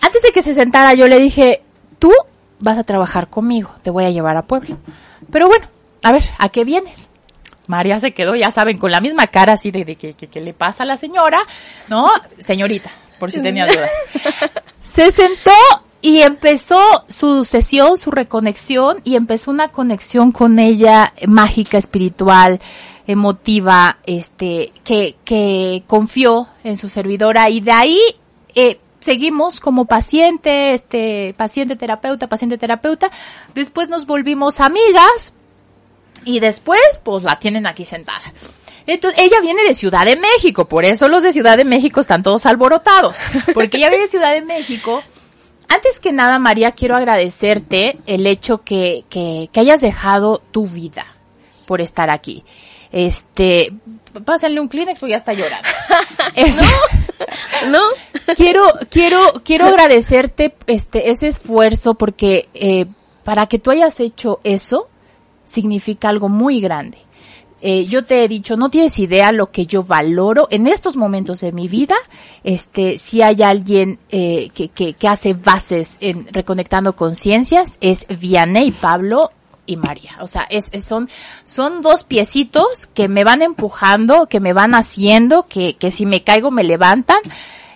Antes de que se sentara, yo le dije, tú vas a trabajar conmigo, te voy a llevar a Puebla. Pero bueno, a ver, ¿a qué vienes? María se quedó, ya saben, con la misma cara así de, de que, que- que le pasa a la señora, ¿no? Señorita, por si tenía dudas. Se sentó y empezó su sesión, su reconexión, y empezó una conexión con ella eh, mágica, espiritual, emotiva, este, que, que confió en su servidora y de ahí eh, seguimos como paciente, este, paciente terapeuta, paciente terapeuta. Después nos volvimos amigas y después, pues la tienen aquí sentada. Entonces, ella viene de Ciudad de México, por eso los de Ciudad de México están todos alborotados, porque ella viene de Ciudad de México. Antes que nada, María, quiero agradecerte el hecho que, que, que hayas dejado tu vida por estar aquí. Este, pásenle un Kleenex porque ya está llorando. Es- ¿No? quiero, quiero, quiero agradecerte este, ese esfuerzo porque eh, para que tú hayas hecho eso significa algo muy grande. Eh, yo te he dicho, no tienes idea lo que yo valoro en estos momentos de mi vida. Este, si hay alguien eh, que, que, que hace bases en reconectando conciencias, es Vianney Pablo y María. O sea, es, es- son, son dos piecitos que me van empujando, que me van haciendo, que, que si me caigo me levantan.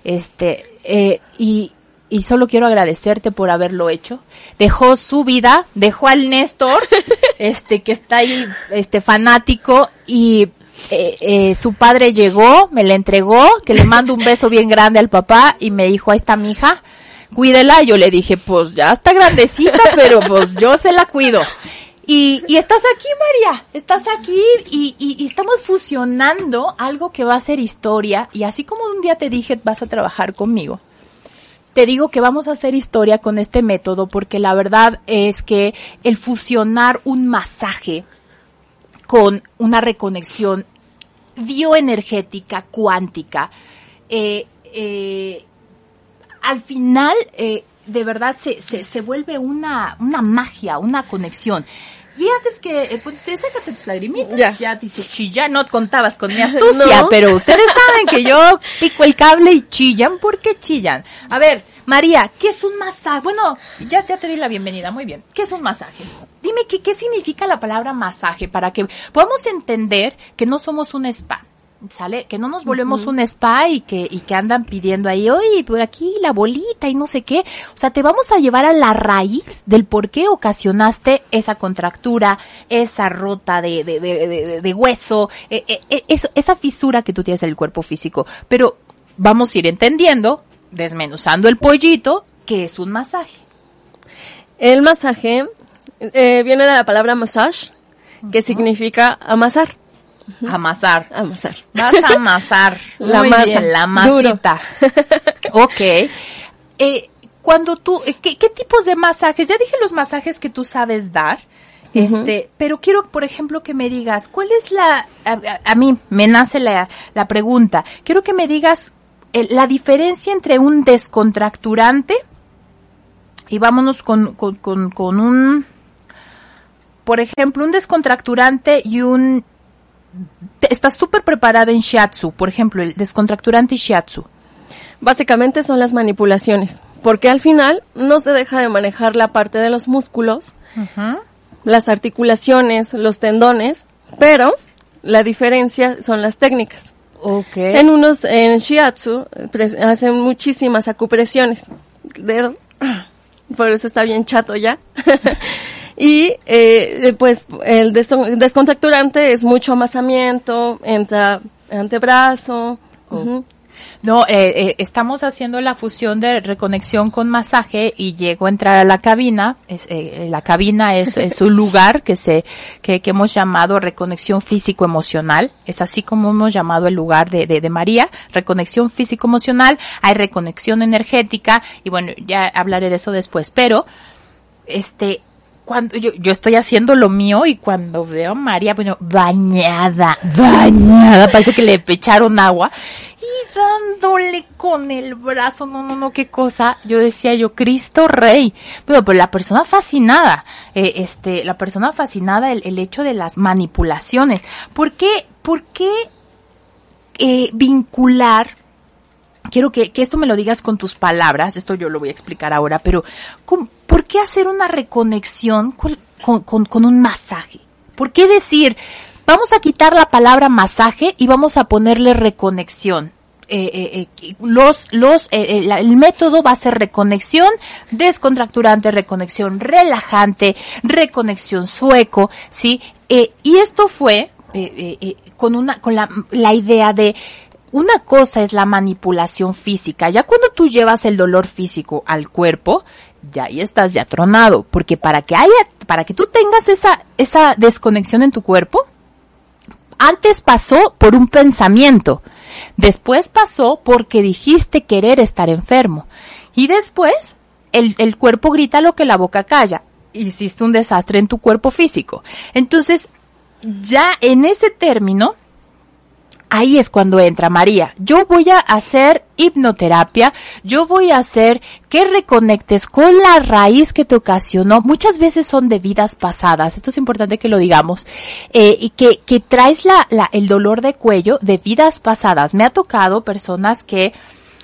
Este, eh, y, y solo quiero agradecerte por haberlo hecho. Dejó su vida, dejó al Néstor, este, que está ahí, este, fanático, y eh, eh, su padre llegó, me la entregó, que le mando un beso bien grande al papá, y me dijo, ahí está mi hija, cuídela. Yo le dije, pues ya está grandecita, pero pues yo se la cuido. Y, y estás aquí, María, estás aquí y, y- y estamos fusionando algo que va a ser historia. Y así como un día te dije, vas a trabajar conmigo, te digo que vamos a hacer historia con este método porque la verdad es que el fusionar un masaje con una reconexión bioenergética cuántica, eh, eh, al final eh, de verdad se, se, se vuelve una, una magia, una conexión. Y antes que, eh, pues, sácate tus lagrimitas, ya, Ya. dice chilla, no contabas con mi astucia, No. pero ustedes saben que yo pico el cable y chillan, ¿por qué chillan? A ver, María, ¿qué es un masaje? Bueno, ya, ya te di la bienvenida, muy bien. ¿Qué es un masaje? Dime qué, qué significa la palabra masaje para que podamos entender que no somos un spa. ¿Sale? Que no nos volvemos un spa y que, y que andan pidiendo ahí, oye, por aquí la bolita y no sé qué. O sea, te vamos a llevar a la raíz del por qué ocasionaste esa contractura, esa rota de, de, de, de, de hueso, eh, eh, eh, eso- esa fisura que tú tienes en el cuerpo físico. Pero vamos a ir entendiendo, desmenuzando el pollito, que es un masaje. El masaje eh, viene de la palabra massage, que significa amasar. Amasar. Amasar. Vas a amasar. La Muy masa. bien, la masita. ok. Eh, cuando tú, eh, ¿qué, qué tipos de masajes? Ya dije los masajes que tú sabes dar. Este, pero quiero, por ejemplo, que me digas, ¿cuál es la, a, a- a mí me nace la, la pregunta, quiero que me digas eh, la diferencia entre un descontracturante y vámonos con, con, con, con un, por ejemplo, un descontracturante y un estás súper preparada en shiatsu, por ejemplo, el descontracturante shiatsu. Básicamente son las manipulaciones, porque al final no se deja de manejar la parte de los músculos, las articulaciones, los tendones, pero la diferencia son las técnicas. Ok. En unos, en shiatsu, hacen muchísimas acupresiones. Dedo. Por eso está bien chato ya. y, eh, pues, el des- descontracturante es mucho amasamiento, entra antebrazo. ujú. No, eh, eh, estamos haciendo la fusión de reconexión con masaje y llego a entrar a la cabina. Es, eh, la cabina es, es un lugar que se que, que hemos llamado reconexión físico-emocional. Es así como hemos llamado el lugar de, de, de María, reconexión físico-emocional. Hay reconexión energética y bueno, ya hablaré de eso después. Pero, este, cuando yo, yo estoy haciendo lo mío y cuando veo a María, bueno, bañada, bañada, parece que le echaron agua y dándole con el brazo, no, no, no, qué cosa. Yo decía yo, Cristo Rey. Pero, pero la persona fascinada, eh, este, la persona fascinada, el, el hecho de las manipulaciones. ¿Por qué, por qué eh, vincular quiero que, que esto me lo digas con tus palabras, esto yo lo voy a explicar ahora, pero ¿cómo- ¿por qué hacer una reconexión con, con, con- un masaje? ¿Por qué decir, vamos a quitar la palabra masaje y vamos a ponerle reconexión? Eh, eh, eh, los, los, eh, eh, la- el método va a ser reconexión descontracturante, reconexión relajante, reconexión sueco, ¿sí? Eh, y esto fue con una, con la, la idea de una cosa es la manipulación física. Ya cuando tú llevas el dolor físico al cuerpo, ya ahí estás ya tronado, porque para que haya, para que tú tengas esa, esa desconexión en tu cuerpo, antes pasó por un pensamiento, después pasó porque dijiste querer estar enfermo, y después el, el cuerpo grita lo que la boca calla. Hiciste un desastre en tu cuerpo físico. Entonces, ya en ese término, ahí es cuando entra María. Yo voy a hacer hipnoterapia, yo voy a hacer que reconectes con la raíz que te ocasionó. Muchas veces son de vidas pasadas, esto es importante que lo digamos, eh, y que, que traes la, la, el dolor de cuello de vidas pasadas. Me ha tocado personas que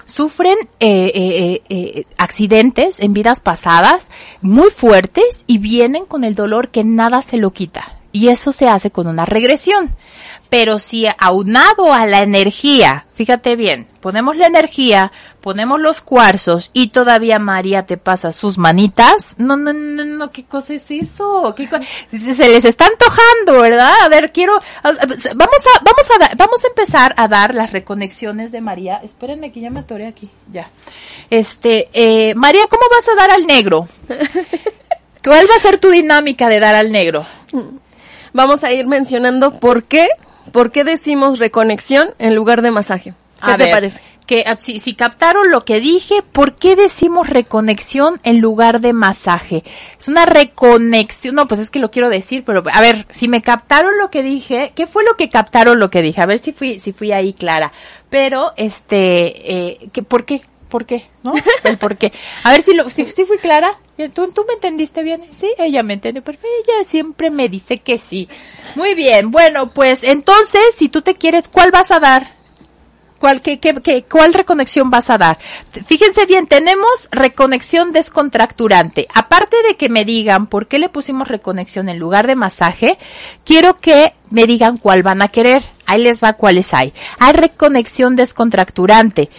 sufren eh, eh, eh, accidentes en vidas pasadas muy fuertes y vienen con el dolor que nada se lo quita. Y eso se hace con una regresión. Pero si aunado a la energía, fíjate bien, ponemos la energía, ponemos los cuarzos y todavía María te pasa sus manitas, no, no, no, no, ¿qué cosa es eso? ¿Qué se les está antojando, ¿verdad? A ver, quiero, vamos a, vamos a, vamos a empezar a dar las reconexiones de María. Espérenme que ya me atoré aquí, ya. Este, eh, María, ¿cómo vas a dar al negro? ¿Cuál va a ser tu dinámica de dar al negro? Vamos a ir mencionando por qué, por qué decimos reconexión en lugar de masaje. ¿Qué A te ver, parece? Que ah, si, si captaron lo que dije, ¿por qué decimos reconexión en lugar de masaje? Es una reconexión, no, pues es que lo quiero decir, pero a ver, si me captaron lo que dije, ¿qué fue lo que captaron lo que dije? A ver si fui, si fui ahí clara. Pero, este, eh, ¿qué, ¿por qué? ¿Por qué? ¿No? El por qué. A ver si lo, si, fui clara. ¿Tú, ¿Tú me entendiste bien? Sí, ella me entendió perfecto. Ella siempre me dice que sí. Muy bien. Bueno, pues entonces, si tú te quieres, ¿cuál vas a dar? ¿Cuál, qué, qué, qué- ¿Cuál reconexión vas a dar? Fíjense bien, tenemos reconexión descontracturante. Aparte de que me digan por qué le pusimos reconexión en lugar de masaje, quiero que me digan cuál van a querer. Ahí les va cuáles hay. Hay reconexión descontracturante,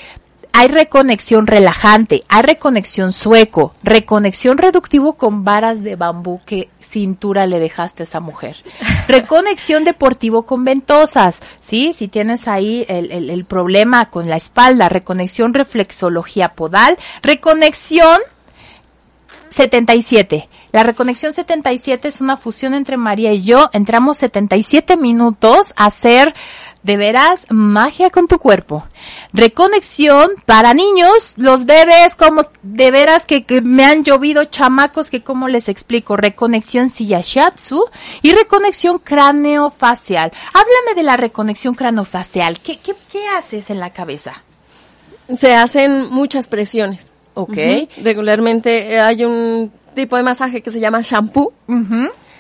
hay reconexión relajante, hay reconexión sueco, reconexión reductivo con varas de bambú que cintura le dejaste a esa mujer. Reconexión deportivo con ventosas, ¿sí? Si tienes ahí el, el- el problema con la espalda, reconexión reflexología podal, reconexión 77. La reconexión 77 es una fusión entre María y yo. Entramos 77 minutos a hacer de veras magia con tu cuerpo. Reconexión para niños, los bebés, como de veras que, que me han llovido chamacos que como les explico. Reconexión siyashatsu y reconexión craneofacial. Háblame de la reconexión craneofacial. ¿Qué, qué, qué haces en la cabeza? Se hacen muchas presiones. Ok. Regularmente eh, hay un tipo de masaje que se llama shampoo.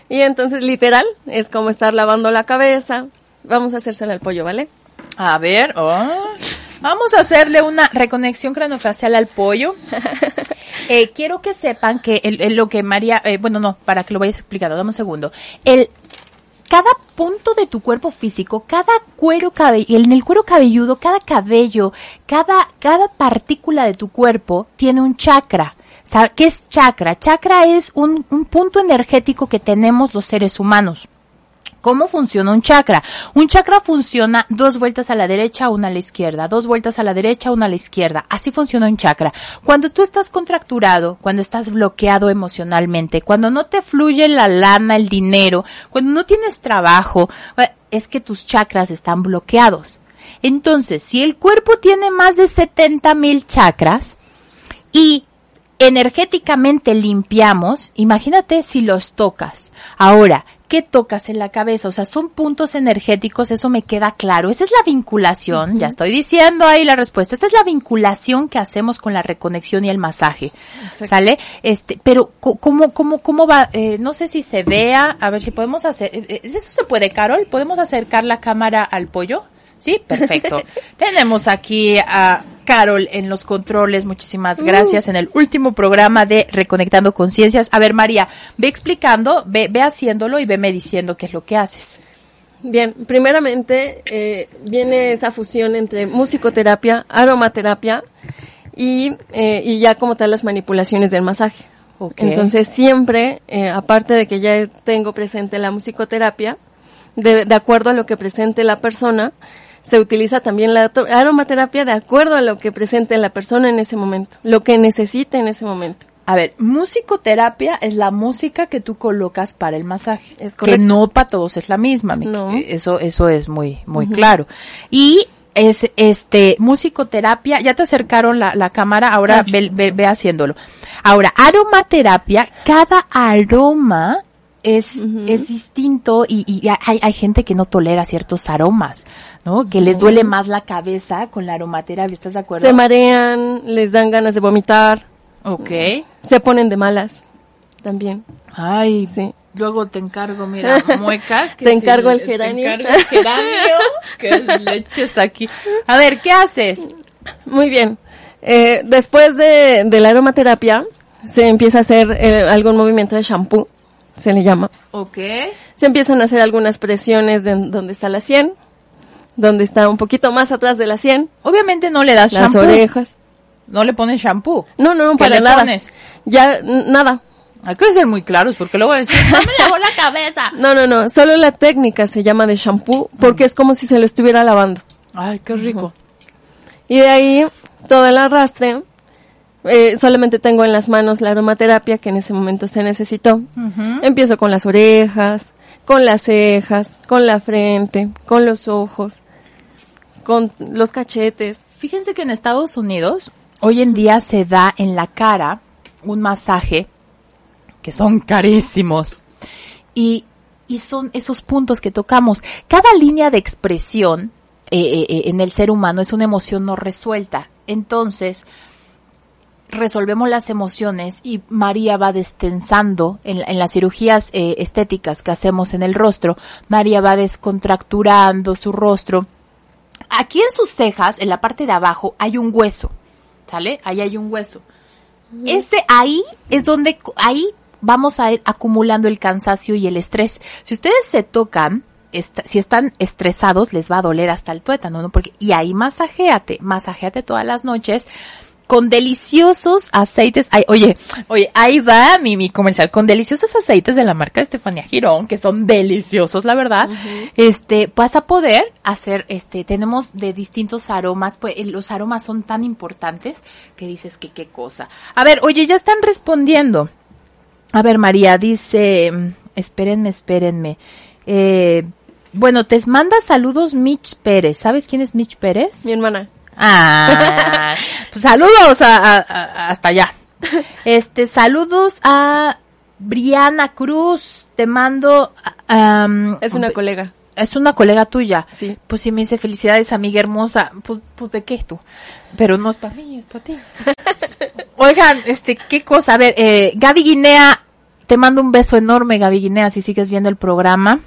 Y entonces, literal, es como estar lavando la cabeza. Vamos a hacérsela al pollo, ¿vale? A ver, oh. vamos a hacerle una reconexión craneofacial al pollo. Eh, quiero que sepan que el, el- lo que María, eh, bueno, no, para que lo vayas explicando, dame un segundo. El, cada punto de tu cuerpo físico, cada cuero cabelludo, en el cuero cabelludo, cada cabello, cada, cada partícula de tu cuerpo tiene un chakra. ¿Sabe ¿Qué es chakra? Chakra es un, un punto energético que tenemos los seres humanos. ¿Cómo funciona un chakra? Un chakra funciona dos vueltas a la derecha, una a la izquierda, dos vueltas a la derecha, una a la izquierda. Así funciona un chakra. Cuando tú estás contracturado, cuando estás bloqueado emocionalmente, cuando no te fluye la lana, el dinero, cuando no tienes trabajo, eh, es que tus chakras están bloqueados. Entonces, si el cuerpo tiene más de 70 mil chakras y energéticamente limpiamos, imagínate si los tocas. Ahora, ¿qué tocas en la cabeza? O sea, son puntos energéticos, eso me queda claro. Esa es la vinculación, ya estoy diciendo ahí la respuesta. Esta es la vinculación que hacemos con la reconexión y el masaje. ¿Sale? Este, pero ¿cómo, cómo, cómo va? Eh, no sé si se vea, a ver si podemos hacer, eh, eh, ¿eso se puede, Carol? ¿Podemos acercar la cámara al pollo? Sí, perfecto. Tenemos aquí a Carol en los controles. Muchísimas gracias en el último programa de Reconectando Conciencias. A ver, María, ve explicando, ve, ve haciéndolo y veme diciendo qué es lo que haces. Bien, primeramente eh, viene esa fusión entre musicoterapia, aromaterapia y, eh, y ya como tal las manipulaciones del masaje. Ok. Entonces siempre, eh, aparte de que ya tengo presente la musicoterapia, de, de acuerdo a lo que presente la persona, se utiliza también la aromaterapia de acuerdo a lo que presente la persona en ese momento, lo que necesite en ese momento. A ver, musicoterapia es la música que tú colocas para el masaje. Es que no para todos es la misma. No. eh, Eso, eso es muy, muy claro. Y es este musicoterapia, ya te acercaron la, la cámara, ahora Ah. ve, ve- ve haciéndolo. Ahora, aromaterapia, cada aroma es, es distinto y, y hay, hay gente que no tolera ciertos aromas, ¿no? Que les duele más la cabeza con la aromaterapia, ¿estás de acuerdo? Se marean, les dan ganas de vomitar, ok. se ponen de malas también. Ay, Sí. Luego te encargo, mira, muecas. Te si encargo el te geranio. encargo el geranio que le eches aquí. A ver, ¿qué haces? Muy bien. Eh, después de, de la aromaterapia, se empieza a hacer eh, algún movimiento de shampoo, se le llama. Ok. Se empiezan a hacer algunas presiones de donde está la sien, donde está un poquito más atrás de la sien, Obviamente no le das las shampoo. orejas. No le pones shampoo. No, no, no, ¿Qué para le nada. pones? Ya, nada. Hay que ser muy claros porque luego decir, no me lavó la cabeza. No, no, no. Solo la técnica se llama de shampoo porque es como si se lo estuviera lavando. Ay, qué rico. Y de ahí, todo el arrastre. Eh, solamente tengo en las manos la aromaterapia que en ese momento se necesitó. Empiezo con las orejas, con las cejas, con la frente, con los ojos, con los cachetes. Fíjense que en Estados Unidos hoy en día se da en la cara un masaje que son carísimos y, y son esos puntos que tocamos. Cada línea de expresión eh, eh, eh, en el ser humano es una emoción no resuelta. Entonces, resolvemos las emociones y María va destensando en, en las cirugías eh, estéticas que hacemos en el rostro, María va descontracturando su rostro. Aquí en sus cejas, en la parte de abajo, hay un hueso, ¿sale? Ahí hay un hueso. Este ahí es donde, ahí vamos a ir acumulando el cansancio y el estrés. Si ustedes se tocan est- si están estresados, les va a doler hasta el tuétano, ¿no? Porque, y ahí masajéate, masajéate todas las noches con deliciosos aceites. Ay, oye, oye, ahí va mi, mi comercial, con deliciosos aceites de la marca Estefanía Girón, que son deliciosos, la verdad. Este, vas a poder hacer, este, tenemos de distintos aromas, pues eh, los aromas son tan importantes que dices que qué cosa. A ver, oye, ya están respondiendo. A ver, María dice, espérenme, espérenme. Eh, bueno, te manda saludos Mitch Pérez. ¿Sabes quién es Mitch Pérez? Mi hermana. Ah, pues saludos a- a- a- hasta allá. Este, saludos a Briana Cruz. Te mando. Es una colega. es una colega tuya. Sí. Pues sí me dice felicidades, amiga hermosa. Pues, pues de qué tú. Pero no es para mí, es para ti. Oigan, este, qué cosa. A ver, eh, Gaby Guinea, te mando un beso enorme, Gaby Guinea, si sigues viendo el programa.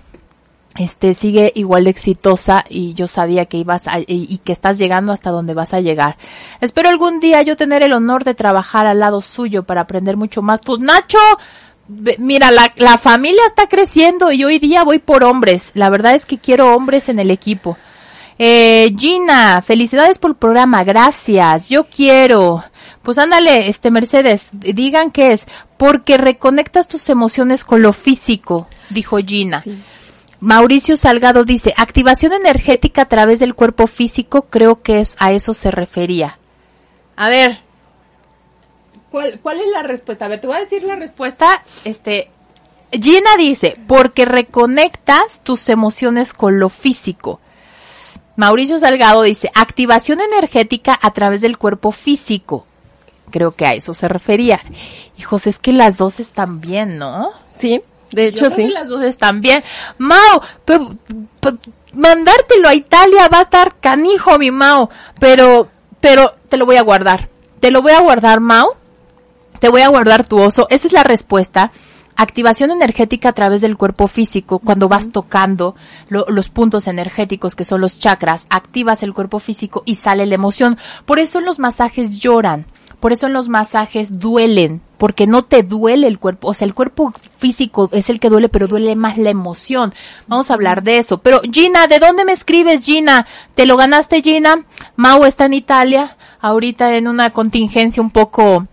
Este, sigue igual de exitosa y yo sabía que ibas a, y, y que estás llegando hasta donde vas a llegar. Espero algún día yo tener el honor de trabajar al lado suyo para aprender mucho más. Pues Nacho, mira, la, la familia está creciendo y hoy día voy por hombres. La verdad es que quiero hombres en el equipo. Eh, Gina, felicidades por el programa, gracias. Yo quiero. Pues ándale, este Mercedes, digan que es porque reconectas tus emociones con lo físico, dijo Gina. Mauricio Salgado dice, activación energética a través del cuerpo físico, creo que es a eso se refería. A ver, ¿cuál, cuál es la respuesta? A ver, te voy a decir la respuesta. Este, Gina dice, porque reconectas tus emociones con lo físico. Mauricio Salgado dice, activación energética a través del cuerpo físico. Creo que a eso se refería. Hijos, es que las dos están bien, ¿no? Sí, de Yo hecho que sí. las dos están bien. Mao, mandártelo a Italia va a estar canijo, mi Mao. Pero, pero te lo voy a guardar. Te lo voy a guardar, Mao. Te voy a guardar tu oso. Esa es la respuesta. Activación energética a través del cuerpo físico. Cuando vas tocando lo- los puntos energéticos que son los chakras, activas el cuerpo físico y sale la emoción. Por eso en los masajes lloran. Por eso en los masajes duelen, porque no te duele el cuerpo, o sea, el cuerpo físico es el que duele, pero duele más la emoción. Vamos a hablar de eso. Pero Gina, ¿de dónde me escribes, Gina? ¿Te lo ganaste, Gina? Mau está en Italia, ahorita en una contingencia un poco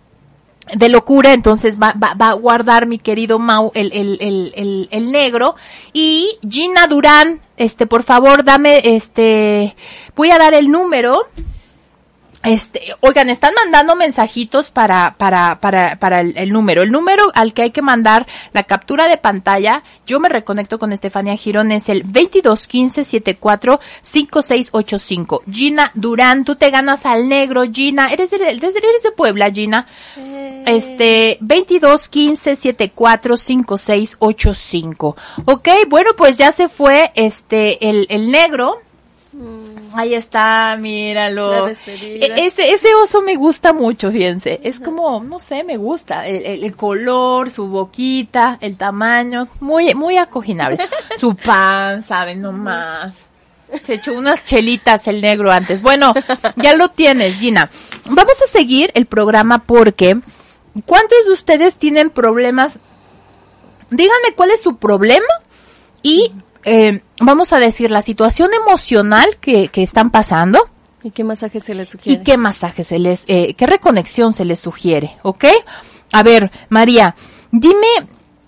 de locura, entonces va, va, va a guardar mi querido Mau el, el, el, el, el negro. Y Gina Durán, este, por favor, dame, este, voy a dar el número. Este, oigan, están mandando mensajitos para, para, para, para el, el número. El número al que hay que mandar la captura de pantalla, yo me reconecto con Estefania Girón, es el 2215-745685. Gina Durán, tú te ganas al negro, Gina. Eres de, eres de- eres de Puebla, Gina. Este, 2215-745685. Ok, bueno, pues ya se fue, este, el, el negro. Ahí está, míralo. E- ese, ese oso me gusta mucho, fíjense. Es como, no sé, me gusta. El, el- el color, su boquita, el tamaño, muy, muy acoginable. su panza, ven nomás. Se echó unas chelitas el negro antes. Bueno, ya lo tienes, Gina. Vamos a seguir el programa porque, ¿cuántos de ustedes tienen problemas? Díganme cuál es su problema y eh, vamos a decir la situación emocional que, que están pasando ¿Y qué masaje se le sugiere? y qué masaje se les, eh, qué reconexión se les sugiere, ¿ok? A ver, María, dime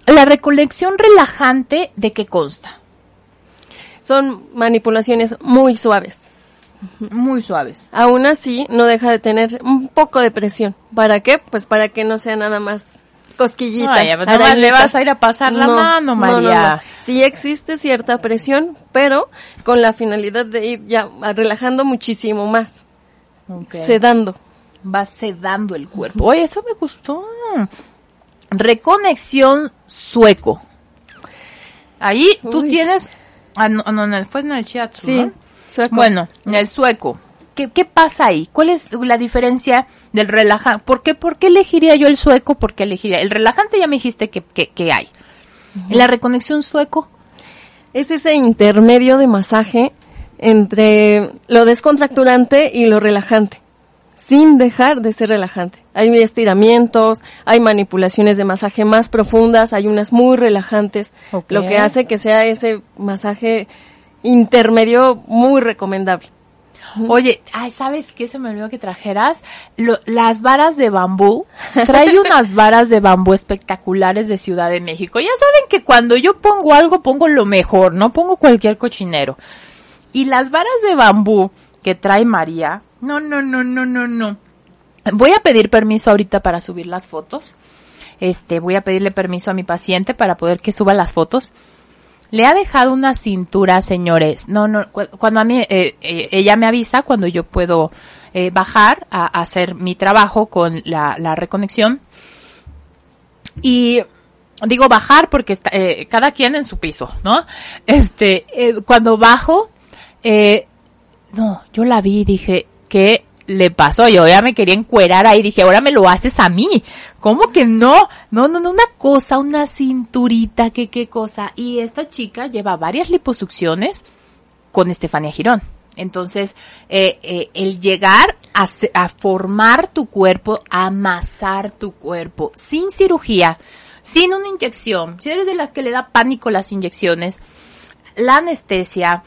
la reconexión relajante de qué consta. Son manipulaciones muy suaves. Muy suaves. Aún así, no deja de tener un poco de presión. ¿Para qué? Pues para que no sea nada más cosquillitas. Ay, nomás le vas a ir a pasar la mano, no, no, María. no. Sí existe cierta presión, pero con la finalidad de ir ya relajando muchísimo más, sedando. Va sedando el cuerpo. Oye, eso me gustó. Reconexión sueco. Ahí tú Uy. tienes, ah, no, no, fue en el shiatsu, Sí, sueco. Bueno, en el sueco. ¿Qué, ¿Qué pasa ahí? ¿Cuál es la diferencia del relajante? ¿Por qué, ¿Por qué elegiría yo el sueco? ¿Por qué elegiría? El relajante ya me dijiste que, que, que hay. ¿La reconexión sueco? Es ese intermedio de masaje entre lo descontracturante y lo relajante. sin dejar de ser relajante. Hay estiramientos, hay manipulaciones de masaje más profundas, hay unas muy relajantes, lo que hace que sea ese masaje intermedio muy recomendable. Oye, ay, ¿sabes qué? Se me olvidó que trajeras Lo- las varas de bambú. Trae unas varas de bambú espectaculares de Ciudad de México. Ya saben que cuando yo pongo algo, pongo lo mejor, no pongo cualquier cochinero. Y las varas de bambú que trae María, no, no, no, no, no, no. Voy a pedir permiso ahorita para subir las fotos. Este, voy a pedirle permiso a mi paciente para poder que suba las fotos. Le ha dejado una cintura, señores. No, no, cu- cuando a mí, eh, eh, ella me avisa cuando yo puedo eh, bajar a, hacer mi trabajo con la, reconexión. Y digo bajar porque está, eh, cada quien en su piso, ¿no? Este, cuando bajo, no, yo la vi dije, ¿qué le pasó? Yo ya me quería encuerar ahí, dije, ahora me lo haces a mí. ¿Cómo que no? No, no, no, una cosa, una cinturita, que qué cosa. Y esta chica lleva varias liposucciones con Estefania Girón. Entonces, eh, eh, el llegar a, a formar tu cuerpo, a amasar tu cuerpo, sin cirugía, sin una inyección, si eres de las que le da pánico las inyecciones, la anestesia,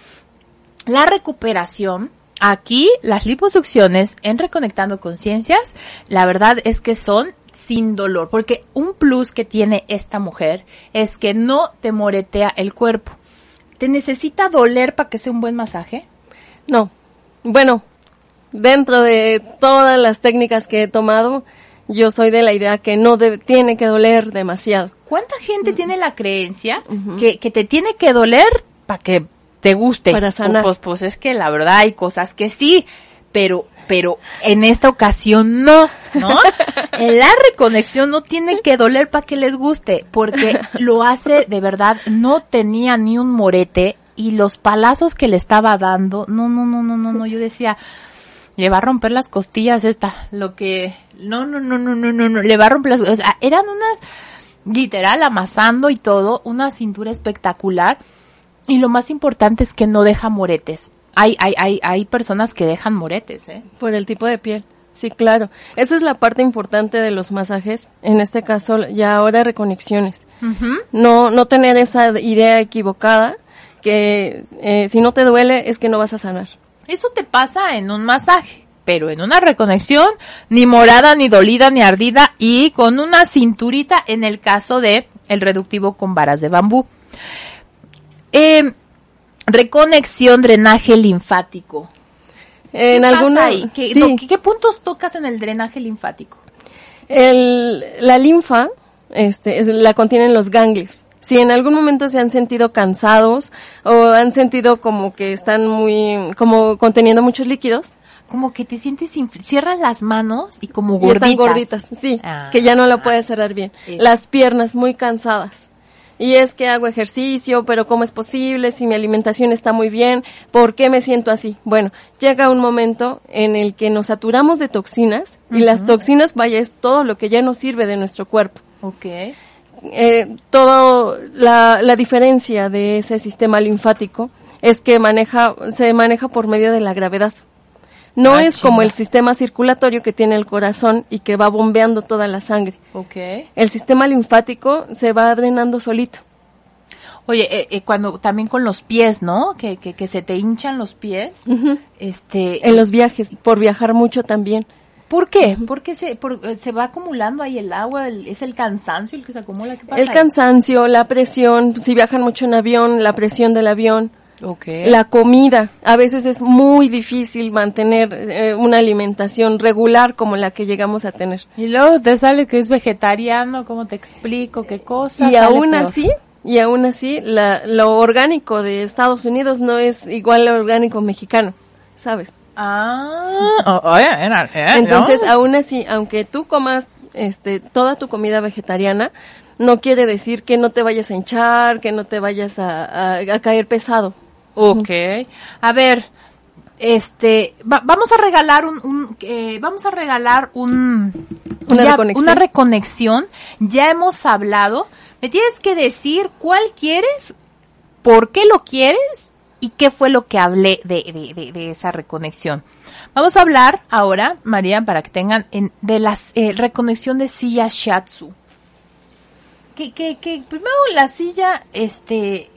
la recuperación, aquí las liposucciones en Reconectando Conciencias, la verdad es que son sin dolor, porque un plus que tiene esta mujer es que no te moretea el cuerpo. ¿Te necesita doler para que sea un buen masaje? No. Bueno, dentro de todas las técnicas que he tomado, yo soy de la idea que no tiene que doler demasiado. ¿Cuánta gente tiene la creencia que, que te tiene que doler para que te guste? Para sanar. Pues, pues es que la verdad hay cosas que sí, pero, pero en esta ocasión no, ¿no? La reconexión no tiene que doler para que les guste, porque lo hace de verdad, no tenía ni un morete y los palazos que le estaba dando, no, no, no, no, no, no, yo decía, le va a romper las costillas esta, lo que, no, no, no, no, no, no, no, le va a romper las, o sea, eran unas, literal, amasando y todo, una cintura espectacular, y lo más importante es que no deja moretes. Hay, hay, hay, hay personas que dejan moretes, ¿eh? Por el tipo de piel. Sí, claro. Esa es la parte importante de los masajes. En este caso, ya ahora reconexiones. No, no tener esa idea equivocada que eh, si no te duele es que no vas a sanar. Eso te pasa en un masaje, pero en una reconexión, ni morada, ni dolida, ni ardida, y con una cinturita en el caso de el reductivo con varas de bambú. Eh, reconexión, drenaje linfático. En ¿Qué pasa alguna, ahí? ¿Qué, sí. no, ¿qué- qué puntos tocas en el drenaje linfático? El, la linfa este, es- la contienen los ganglios. Si en algún momento se han sentido cansados o han sentido como que están muy, como conteniendo muchos líquidos, Como que te sientes, cierras las manos y como y gorditas. están gorditas, sí, Ah. que ya no lo puedes cerrar bien. Las piernas muy cansadas. Y es que hago ejercicio, pero ¿cómo es posible? Si mi alimentación está muy bien, ¿por qué me siento así? Bueno, llega un momento en el que nos saturamos de toxinas y las toxinas, vaya, es todo lo que ya no sirve de nuestro cuerpo. Ok. eh, todo la, la diferencia de ese sistema linfático es que maneja se maneja por medio de la gravedad. No Ah, es como el sistema circulatorio que tiene el corazón y que va bombeando toda la sangre. Ok. El sistema linfático se va drenando solito. Oye, eh, eh, cuando también con los pies, ¿no? Que, que, que se te hinchan los pies. Este. En los viajes, por viajar mucho también. ¿Por qué? Porque se, por- eh, se va acumulando ahí el agua, el- es el cansancio el que se acumula. ¿Qué pasa El ahí? cansancio, la presión, si viajan mucho en avión, la presión del avión. La comida, a veces es muy difícil mantener eh, una alimentación regular como la que llegamos a tener. Y luego te sale que es vegetariano, ¿cómo te explico? ¿Qué cosa? Y aún peor. así, y aún así, la, lo orgánico de Estados Unidos no es igual al orgánico mexicano, ¿sabes? Ah, oh, era- eh, Entonces, ¿no? aún así, aunque tú comas este, toda tu comida vegetariana, no quiere decir que no te vayas a hinchar, que no te vayas a, a- a caer pesado. Ok. A ver, este, va- vamos a regalar un, un, eh, vamos a regalar un, Una ya- reconexión. una reconexión. Ya hemos hablado. Me tienes que decir cuál quieres, por qué lo quieres y qué fue lo que hablé de, de, de, de esa reconexión. Vamos a hablar ahora, María, para que tengan en, de la eh, reconexión de silla Shatsu. Que, que, que primero la silla, este,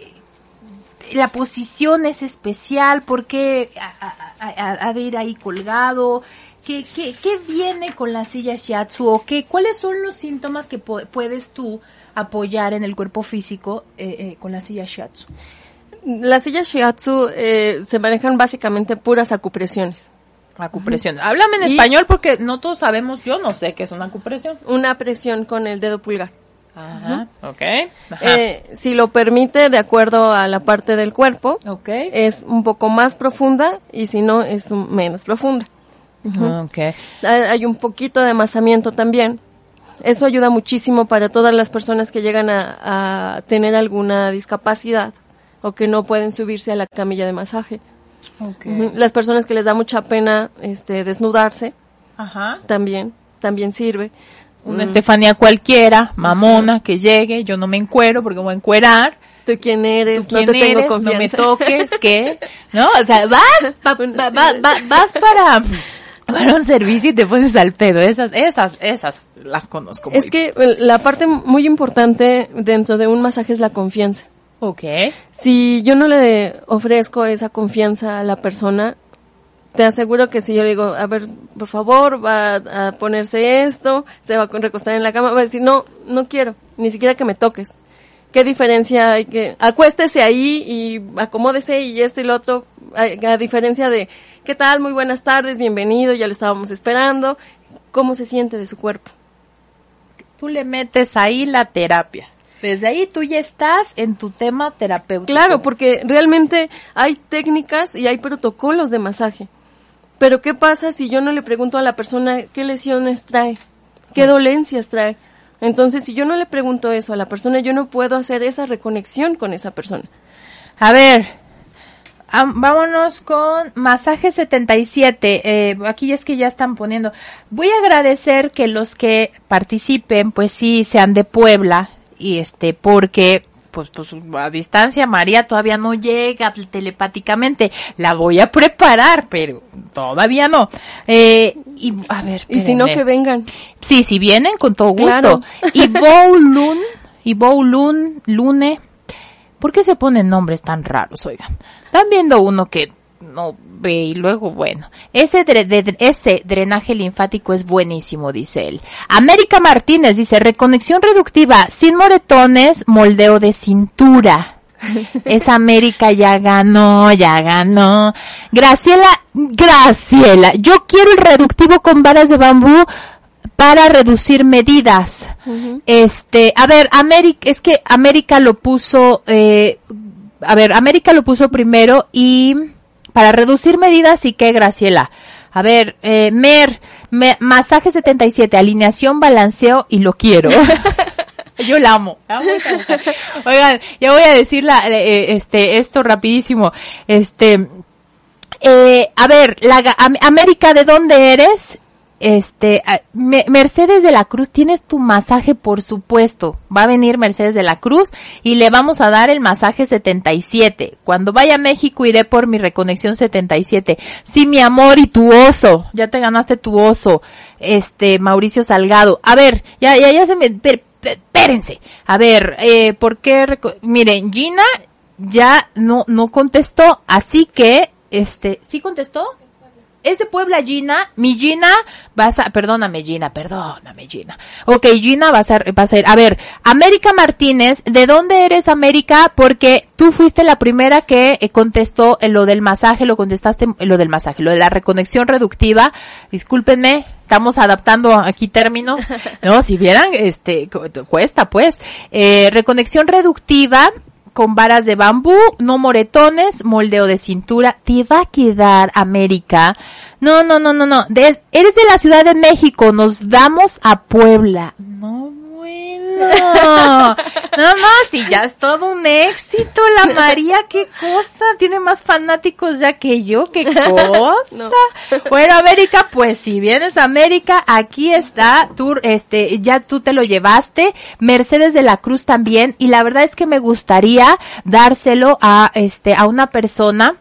la posición es especial, porque ha de ir ahí colgado? ¿Qué, qué, qué viene con la silla Shiatsu o qué, cuáles son los síntomas que puedes tú apoyar en el cuerpo físico eh, eh, con la silla Shiatsu? La silla Shiatsu eh, se manejan básicamente puras acupresiones. Acupresión. Háblame en español porque no todos sabemos, yo no sé qué es una acupresión. Una presión con el dedo pulgar. Ajá, ok. Eh, si lo permite, de acuerdo a la parte del cuerpo, okay. es un poco más profunda y si no, es menos profunda. okay. Hay un poquito de amasamiento también. Eso ayuda muchísimo para todas las personas que llegan a, a tener alguna discapacidad o que no pueden subirse a la camilla de masaje. Okay. Las personas que les da mucha pena este, desnudarse, Ajá. también, también sirve. Una Estefanía cualquiera, mamona, que llegue, yo no me encuero porque voy a encuerar. ¿Tú quién eres? ¿Tú quién no te eres? tengo confianza. No me toques, ¿qué? ¿No? O sea, vas, pa, pa, va, va, vas para, para un servicio y te pones al pedo. Esas, esas, esas las conozco muy Es que la parte muy importante dentro de un masaje es la confianza. Ok. Si yo no le ofrezco esa confianza a la persona, te aseguro que si yo le digo, a ver, por favor, va a ponerse esto, se va a recostar en la cama, va a decir, no, no quiero, ni siquiera que me toques. ¿Qué diferencia hay que, acuéstese ahí y acomódese y esto y lo otro, a, a diferencia de, ¿qué tal? Muy buenas tardes, bienvenido, ya lo estábamos esperando. ¿Cómo se siente de su cuerpo? Tú le metes ahí la terapia. Desde ahí tú ya estás en tu tema terapéutico. Claro, porque realmente hay técnicas y hay protocolos de masaje. Pero ¿qué pasa si yo no le pregunto a la persona qué lesiones trae? ¿Qué dolencias trae? Entonces, si yo no le pregunto eso a la persona, yo no puedo hacer esa reconexión con esa persona. A ver, um, vámonos con masaje 77. Eh, aquí es que ya están poniendo. Voy a agradecer que los que participen, pues sí, sean de Puebla y este, porque pues, pues a distancia María todavía no llega telepáticamente. La voy a preparar, pero todavía no. Eh, y a ver, y si no que vengan. Sí, si vienen con todo gusto. Claro. Y Bowlun, y Bowlun, Lune. ¿Por qué se ponen nombres tan raros, oigan? Están viendo uno que no ve y luego, bueno, ese, dre de, ese drenaje linfático es buenísimo, dice él. América Martínez dice, reconexión reductiva, sin moretones, moldeo de cintura. Esa América ya ganó, ya ganó. Graciela, Graciela, yo quiero el reductivo con varas de bambú para reducir medidas. Uh -huh. Este, a ver, América, es que América lo puso, eh, a ver, América lo puso primero y para reducir medidas y qué, Graciela. A ver, eh, Mer, me, masaje 77, alineación, balanceo y lo quiero. Yo la amo. amo Oigan, ya voy a decir la, eh, este, esto rapidísimo. Este, eh, a ver, la, América, ¿de dónde eres? Este, Mercedes de la Cruz, tienes tu masaje, por supuesto. Va a venir Mercedes de la Cruz y le vamos a dar el masaje 77. Cuando vaya a México iré por mi reconexión 77. Sí, mi amor y tu oso. Ya te ganaste tu oso. Este, Mauricio Salgado. A ver, ya, ya, ya se me, espérense. A ver, eh, ¿por qué? Miren, Gina ya no, no contestó, así que, este, ¿sí contestó? Es de Puebla, Gina. Mi Gina, vas a, perdóname, Gina, perdóname, Gina. Ok, Gina, vas a, vas a ir. A ver, América Martínez, ¿de dónde eres, América? Porque tú fuiste la primera que eh, contestó en lo del masaje, lo contestaste en lo del masaje, lo de la reconexión reductiva. Discúlpenme, estamos adaptando aquí términos. No, si vieran, este, cuesta, pues. Eh, reconexión reductiva, con varas de bambú, no moretones, moldeo de cintura. Te va a quedar, América. No, no, no, no, no. De, eres de la Ciudad de México. Nos vamos a Puebla. No, bueno. Nada más, y ya es todo un éxito. La María, qué cosa. Tiene más fanáticos ya que yo, qué cosa. Bueno, América, pues si vienes a América, aquí está. Tú, este, ya tú te lo llevaste. Mercedes de la Cruz también. Y la verdad es que me gustaría dárselo a, este, a una persona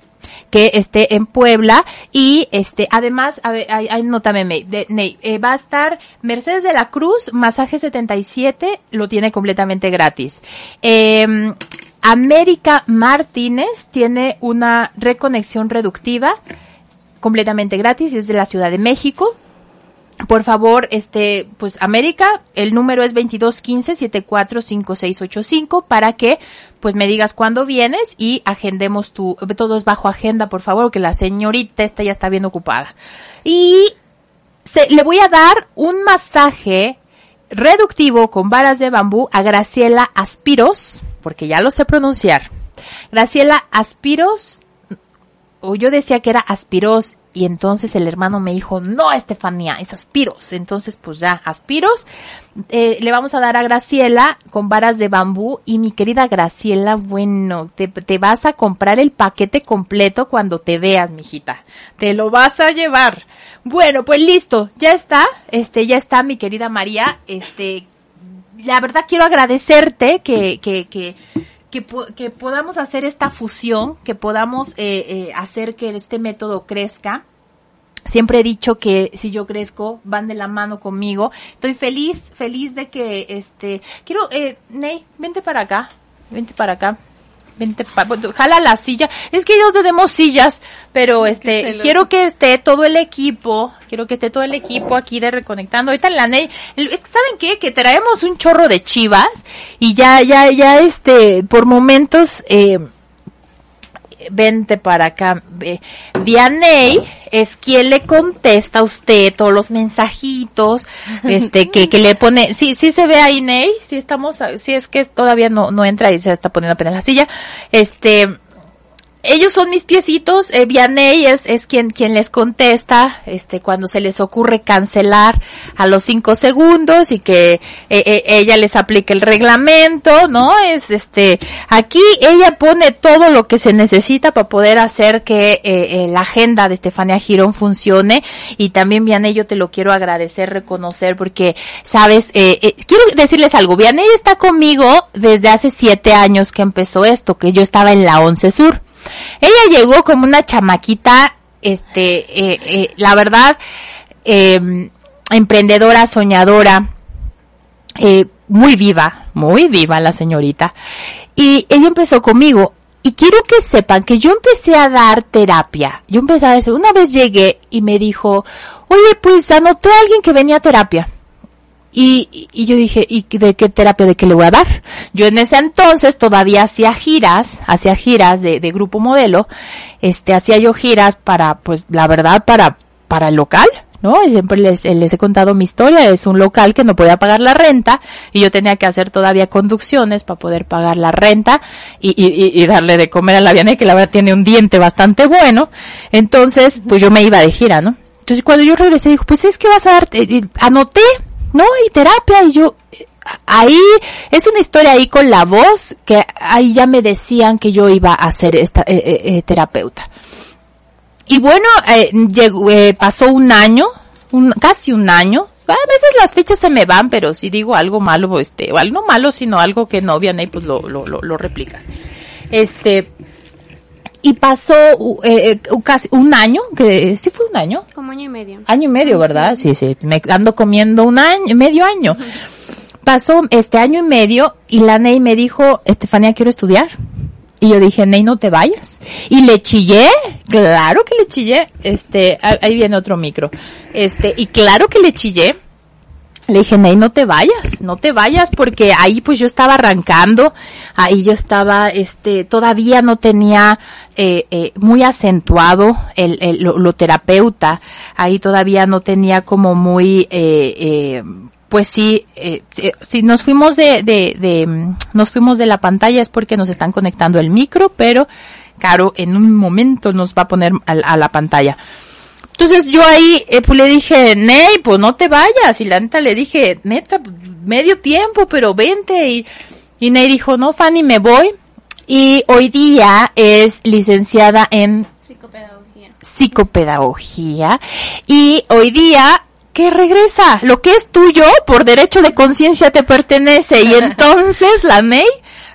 que esté en Puebla y este además a ver ahí nótame May, de, Ney, eh, va a estar Mercedes de la Cruz masaje 77 lo tiene completamente gratis. Eh, América Martínez tiene una reconexión reductiva completamente gratis es de la Ciudad de México por favor, este, pues América, el número es 2215-745685 para que, pues me digas cuándo vienes y agendemos tu, todo es bajo agenda, por favor, que la señorita esta ya está bien ocupada. Y se, le voy a dar un masaje reductivo con varas de bambú a Graciela Aspiros, porque ya lo sé pronunciar. Graciela Aspiros, o yo decía que era Aspiros y entonces el hermano me dijo, no, Estefanía, es Aspiros. Entonces, pues ya, Aspiros. Eh, le vamos a dar a Graciela con varas de bambú. Y mi querida Graciela, bueno, te, te vas a comprar el paquete completo cuando te veas, mijita. Te lo vas a llevar. Bueno, pues listo, ya está. Este, ya está mi querida María. Este, la verdad quiero agradecerte que, que, que, que, que podamos hacer esta fusión, que podamos eh, eh, hacer que este método crezca. Siempre he dicho que si yo crezco, van de la mano conmigo. Estoy feliz, feliz de que, este, quiero, eh, Ney, vente para acá, vente para acá. Vente pa- bueno, jala la silla. Es que no tenemos sillas, pero este, quiero que esté todo el equipo, quiero que esté todo el equipo aquí de Reconectando. Ahorita la Ney, el- es que ¿saben qué? Que traemos un chorro de chivas y ya, ya, ya, este, por momentos, eh, vente para acá. Vianey es quien le contesta a usted todos los mensajitos, este, que, que le pone, sí, sí se ve ahí, Ney, sí estamos, sí es que todavía no, no entra y se está poniendo apenas la silla, este, ellos son mis piecitos, eh, Vianey es, es quien, quien les contesta, este, cuando se les ocurre cancelar a los cinco segundos y que eh, eh, ella les aplique el reglamento, ¿no? Es, este, aquí ella pone todo lo que se necesita para poder hacer que eh, eh, la agenda de Estefania Girón funcione y también Vianey yo te lo quiero agradecer, reconocer porque, sabes, eh, eh, quiero decirles algo, Vianey está conmigo desde hace siete años que empezó esto, que yo estaba en la Once Sur. Ella llegó como una chamaquita, este, eh, eh, la verdad, eh, emprendedora, soñadora, eh, muy viva, muy viva la señorita. Y ella empezó conmigo. Y quiero que sepan que yo empecé a dar terapia. Yo empecé a decir, una vez llegué y me dijo, oye, pues anoté a alguien que venía a terapia. Y, y yo dije, ¿y de qué terapia de qué le voy a dar? Yo en ese entonces todavía hacía giras, hacía giras de, de grupo modelo, este, hacía yo giras para, pues, la verdad, para, para el local, ¿no? Siempre les, les he contado mi historia, es un local que no podía pagar la renta y yo tenía que hacer todavía conducciones para poder pagar la renta y, y, y- y darle de comer a la Vianey, que la verdad tiene un diente bastante bueno. Entonces, pues yo me iba de gira, ¿no? Entonces cuando yo regresé dijo, pues es que vas a dar, eh, eh, anoté, ¿no? Y terapia y yo, ahí es una historia ahí con la voz que ahí ya me decían que yo iba a ser esta eh, eh, eh, terapeuta. Y bueno, eh, llegó, eh, pasó un año, un, casi un año. A veces las fechas se me van, pero si digo algo malo, este, o algo no malo, sino algo que no, Vianey, pues lo, lo, lo, lo replicas. Este, y pasó eh, eh, casi un año, que sí fue un año, Como año y medio. Año y medio, ¿verdad? Sí, sí, me ando comiendo un año, medio año. Pasó este año y medio y la Ney me dijo, Estefanía, quiero estudiar. Y yo dije, Ney, no te vayas. Y le chillé, claro que le chillé. Este, ah, ahí viene otro micro. Este, y claro que le chillé. Le dije, Ney, no te vayas, no te vayas, porque ahí pues yo estaba arrancando, ahí yo estaba, este, todavía no tenía eh, eh, muy acentuado el, el- lo, lo terapeuta, ahí todavía no tenía como muy, eh, eh, pues sí, eh, eh, si nos fuimos de, de, de, nos fuimos de la pantalla es porque nos están conectando el micro, pero Caro en un momento nos va a poner a, a la pantalla. Entonces yo ahí eh, pues le dije, Ney, pues no te vayas. Y la neta le dije, neta, medio tiempo, pero vente. Y, y Ney dijo, no, Fanny, me voy. Y hoy día es licenciada en Psicopedagogía. psicopedagogía. Y hoy día que regresa. Lo que es tuyo, por derecho de conciencia, te pertenece. Y entonces la Ney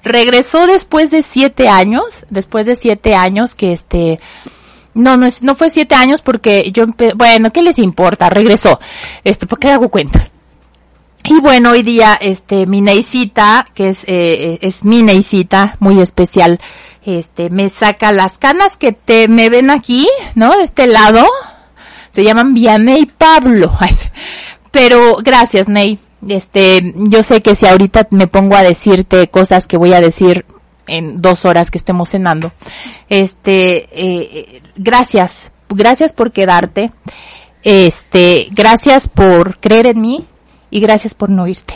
regresó después de siete años, después de siete años que este, no, no, es, no fue siete años porque yo, empe- bueno, ¿qué les importa? Regresó. Este, ¿por qué hago cuentas? Y bueno, hoy día, este, mi Neisita, que es, eh, es mi Neisita, muy especial, este, me saca las canas que te, me ven aquí, ¿no? De este lado. Se llaman Vianney Pablo. Pero gracias, Ney. Este, yo sé que si ahorita me pongo a decirte cosas que voy a decir en dos horas que estemos cenando, este, eh, gracias, gracias por quedarte, este, gracias por creer en mí y gracias por no irte.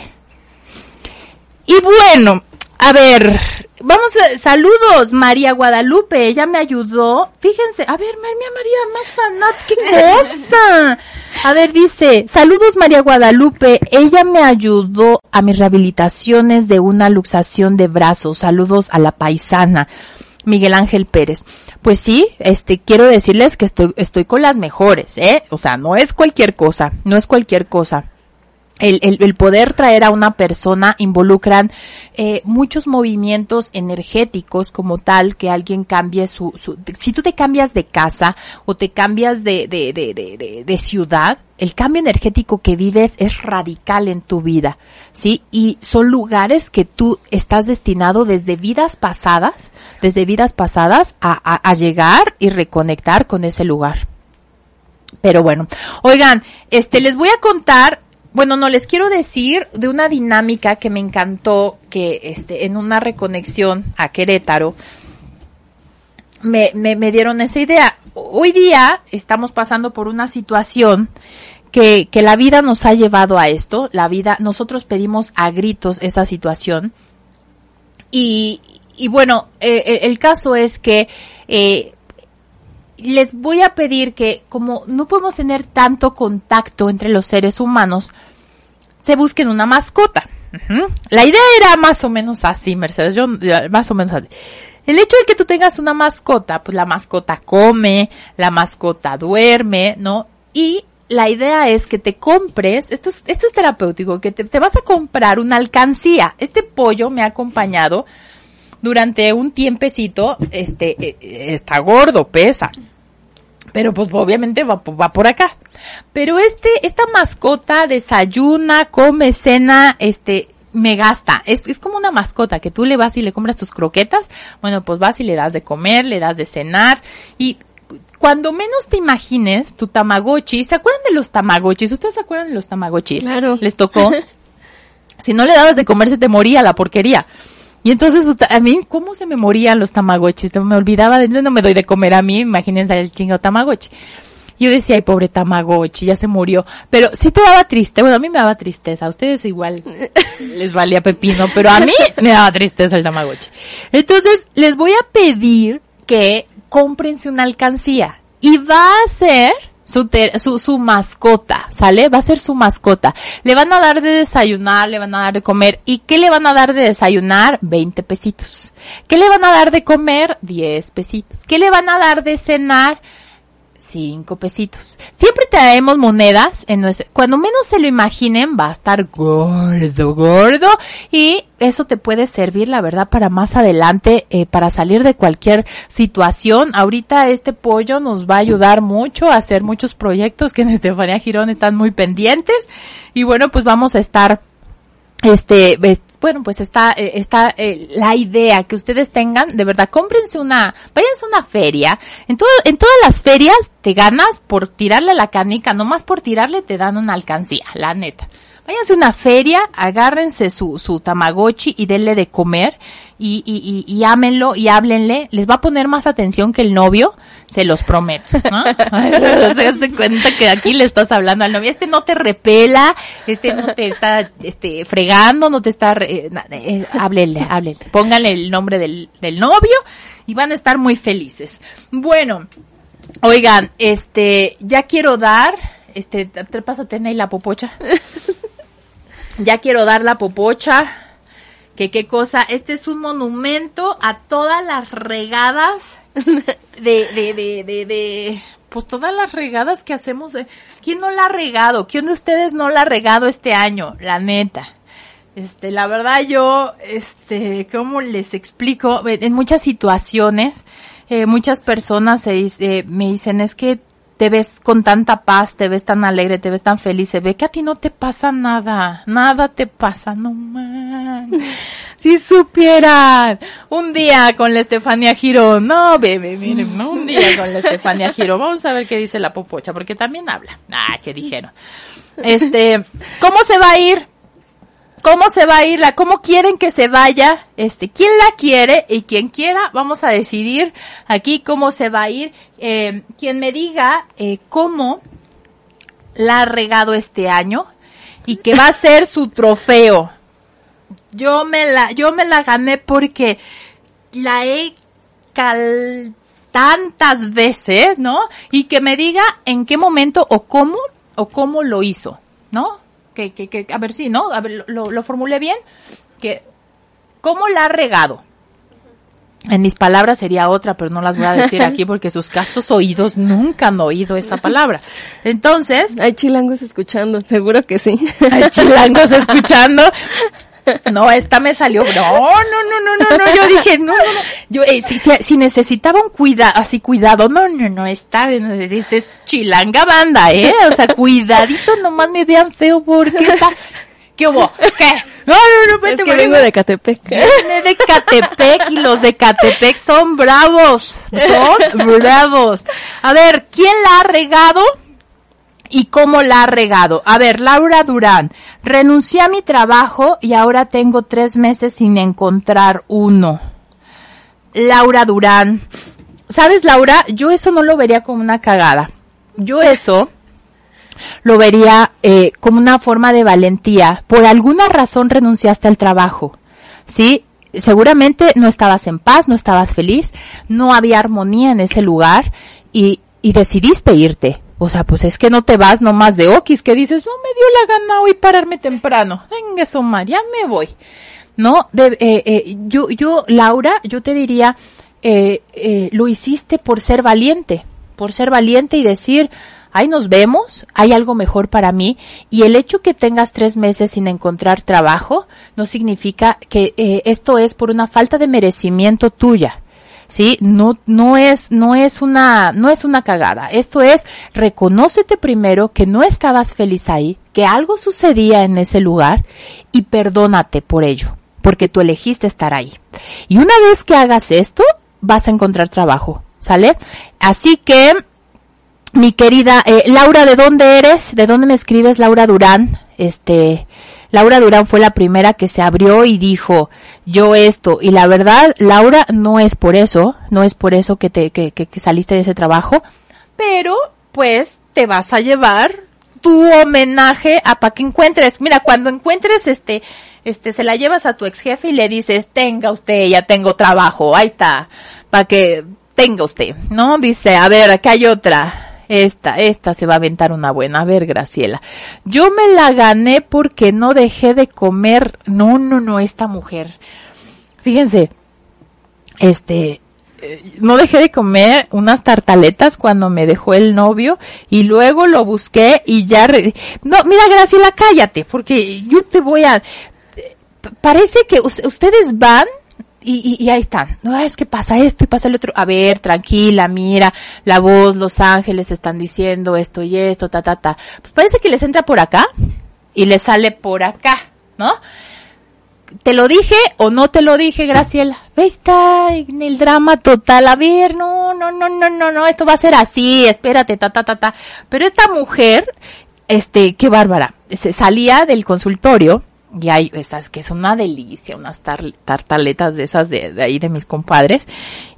Y bueno, a ver, vamos a, saludos, María Guadalupe, ella me ayudó. Fíjense, a ver, María María, más fanat, qué cosa. A ver, dice, saludos María Guadalupe, ella me ayudó a mis rehabilitaciones de una luxación de brazos. Saludos a la paisana. Miguel Ángel Pérez. Pues sí, este, quiero decirles que estoy, estoy con las mejores, ¿eh? O sea, no es cualquier cosa, no es cualquier cosa el, el, el poder traer a una persona involucran eh, muchos movimientos energéticos como tal que alguien cambie su, su si tú te cambias de casa o te cambias de, de, de, de, de, ciudad el cambio energético que vives es radical en tu vida, ¿sí? Y son lugares que tú estás destinado desde vidas pasadas, desde vidas pasadas a, a, a llegar y reconectar con ese lugar. Pero bueno, oigan, este, les voy a contar bueno, no les quiero decir de una dinámica que me encantó que este en una reconexión a Querétaro me, me, me dieron esa idea. Hoy día estamos pasando por una situación que, que la vida nos ha llevado a esto. La vida, nosotros pedimos a gritos esa situación. Y, y bueno, eh, el caso es que eh, les voy a pedir que como no podemos tener tanto contacto entre los seres humanos, se busquen una mascota. La idea era más o menos así, Mercedes, yo más o menos así. El hecho de que tú tengas una mascota, pues la mascota come, la mascota duerme, ¿no? Y la idea es que te compres, esto es, esto es terapéutico, que te, te vas a comprar una alcancía. Este pollo me ha acompañado durante un tiempecito, este, eh, está gordo, pesa. Pero pues obviamente va, va, por acá. Pero este, esta mascota desayuna, come, cena, este, me gasta. Es, es como una mascota que tú le vas y le compras tus croquetas. Bueno, pues vas y le das de comer, le das de cenar. Y cuando menos te imagines, tu tamagotchi, ¿se acuerdan de los tamagotchis? ¿Ustedes se acuerdan de los tamagotchis? Claro. ¿Les tocó? si no le dabas de comer se te moría la porquería. Y entonces, a mí, ¿cómo se me morían los tamagotchis? Me olvidaba, de, no me doy de comer a mí, imagínense el chingo tamagotchi. Yo decía, ay, pobre tamagotchi, ya se murió. Pero sí te daba triste, bueno, a mí me daba tristeza, a ustedes igual les valía pepino, pero a mí me daba tristeza el tamagotchi. Entonces, les voy a pedir que cómprense una alcancía. Y va a ser su, ter, su, su mascota, ¿sale? Va a ser su mascota. Le van a dar de desayunar, le van a dar de comer. ¿Y qué le van a dar de desayunar? 20 pesitos. ¿Qué le van a dar de comer? 10 pesitos. ¿Qué le van a dar de cenar? Cinco pesitos. Siempre traemos monedas en nuestro, cuando menos se lo imaginen va a estar gordo, gordo y eso te puede servir la verdad para más adelante, eh, para salir de cualquier situación. Ahorita este pollo nos va a ayudar mucho a hacer muchos proyectos que en Estefanía Girón están muy pendientes y bueno pues vamos a estar este, bueno, pues está, eh, está eh, la idea que ustedes tengan, de verdad, cómprense una, váyanse a una feria. En todo, en todas las ferias te ganas por tirarle la canica, nomás por tirarle te dan una alcancía, la neta. Váyanse a una feria, agárrense su, su tamagotchi y denle de comer y, y, y, y ámenlo y háblenle. Les va a poner más atención que el novio, se los prometo, ¿no? se se cuenta que aquí le estás hablando al novio. Este no te repela, este no te está, este, fregando, no te está, eh, eh, háblenle, háblenle. Pónganle el nombre del, del novio y van a estar muy felices. Bueno, Oigan, este, ya quiero dar, este, te pásate Ney, la popocha. ya quiero dar la popocha. Que qué cosa, este es un monumento a todas las regadas de, de, de, de, de, pues todas las regadas que hacemos. ¿Quién no la ha regado? ¿Quién de ustedes no la ha regado este año? La neta. Este, la verdad yo, este, ¿cómo les explico? En muchas situaciones, eh, muchas personas me dicen, es que te ves con tanta paz, te ves tan alegre, te ves tan feliz, se ve que a ti no te pasa nada, nada te pasa, no man. Si supieran, un día con la Estefanía Girón, no, bebé, miren, no, un día con la Estefanía Girón, vamos a ver qué dice la popocha, porque también habla. Ah, ¿qué dijeron? Este, ¿cómo se va a ir? ¿Cómo se va a ir? La, ¿Cómo quieren que se vaya? Este, ¿quién la quiere? Y quien quiera, vamos a decidir aquí cómo se va a ir. Eh, quien me diga eh, cómo la ha regado este año y que va a ser su trofeo. Yo me la, yo me la gané porque la he cal tantas veces, ¿no? Y que me diga en qué momento o cómo o cómo lo hizo, ¿no? Que, que, que a ver si, ¿no? A ver, lo, lo formulé bien. Que, ¿cómo la ha regado? En mis palabras sería otra, pero no las voy a decir aquí porque sus castos oídos nunca han oído esa palabra. Entonces, Hay chilangos escuchando, seguro que sí. hay chilangos escuchando. No, esta me salió. No, no, no, no, no, no. Yo dije, no, no, no. Yo, eh, si, si, si necesitaba un cuidado, así cuidado, no, no, no, está, dices chilanga banda, ¿eh? O sea, cuidadito, nomás me vean feo porque está. ¿Qué hubo? ¿Qué? No, no, no, Es vete, que vete, vengo de Catepec. Viene de Catepec y los de Catepec son bravos. Son bravos. A ver, ¿quién la ha regado? ¿Y cómo la ha regado? A ver, Laura Durán. Renuncié a mi trabajo y ahora tengo tres meses sin encontrar uno. Laura Durán. ¿Sabes, Laura? Yo eso no lo vería como una cagada. Yo eso lo vería eh, como una forma de valentía. Por alguna razón renunciaste al trabajo, ¿sí? Seguramente no estabas en paz, no estabas feliz, no había armonía en ese lugar y, y decidiste irte. O sea, pues es que no te vas nomás de okis, que dices, no me dio la gana hoy pararme temprano. Venga, Somar, ya me voy. No, de, eh, eh, yo, yo, Laura, yo te diría, eh, eh, lo hiciste por ser valiente, por ser valiente y decir, ahí nos vemos, hay algo mejor para mí, y el hecho que tengas tres meses sin encontrar trabajo no significa que eh, esto es por una falta de merecimiento tuya. Sí, no, no es, no es una, no es una cagada. Esto es, reconócete primero que no estabas feliz ahí, que algo sucedía en ese lugar y perdónate por ello, porque tú elegiste estar ahí. Y una vez que hagas esto, vas a encontrar trabajo, ¿sale? Así que, mi querida eh, Laura, ¿de dónde eres? ¿De dónde me escribes, Laura Durán? Este, Laura Durán fue la primera que se abrió y dijo, yo esto. Y la verdad, Laura, no es por eso, no es por eso que te, que, que, que saliste de ese trabajo, pero pues te vas a llevar tu homenaje a para que encuentres. Mira, cuando encuentres este, este, se la llevas a tu ex jefe y le dices, tenga usted, ya tengo trabajo, ahí está, para que tenga usted, ¿no? Dice, a ver, acá hay otra. Esta, esta se va a aventar una buena. A ver, Graciela. Yo me la gané porque no dejé de comer. No, no, no, esta mujer. Fíjense, este, eh, no dejé de comer unas tartaletas cuando me dejó el novio y luego lo busqué y ya... re- No, mira, Graciela, cállate, porque yo te voy a... Parece que us- ustedes van y, y, y ahí están. No, es que pasa esto y pasa el otro. A ver, tranquila, mira, la voz, los ángeles están diciendo esto y esto, ta, ta, ta. Pues parece que les entra por acá y les sale por acá, ¿no? ¿Te lo dije o no te lo dije, Graciela? Ahí está en el drama total. A ver, no, no, no, no, no, no, esto va a ser así, espérate, ta, ta, ta, ta. Pero esta mujer, este, qué bárbara, se salía del consultorio y hay estas que es una delicia, unas tar- tartaletas de esas de, de ahí de mis compadres.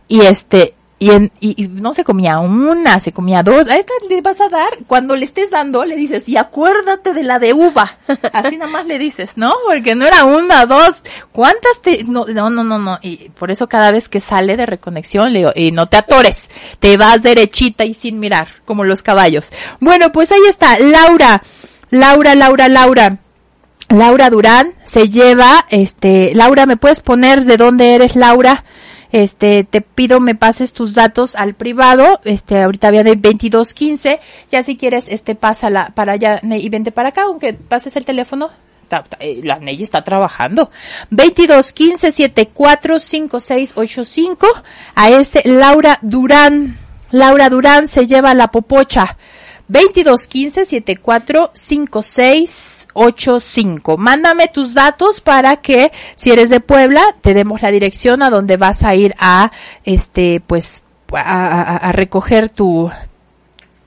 Y este, y, en, y, y no se comía una, se comía dos. A esta le vas a dar, cuando le estés dando, le dices, y acuérdate de la de uva. Así nada más le dices, ¿no? Porque no era una, dos. ¿Cuántas te, no, no, no, no, no. Y por eso cada vez que sale de reconexión, le digo, y no te atores, te vas derechita y sin mirar, como los caballos. Bueno, pues ahí está, Laura, Laura, Laura, Laura. Laura Durán se lleva, este, Laura, ¿me puedes poner de dónde eres, Laura? Este, te pido me pases tus datos al privado, este, ahorita viene 2215, ya si quieres, este, pásala para allá y vente para acá, aunque pases el teléfono. Eh, La Ney está trabajando. 2215 745685 a ese Laura Durán. Laura Durán se lleva la popocha. 2215 745685. Mándame tus datos para que si eres de Puebla te demos la dirección a donde vas a ir a este pues a, a- a recoger tu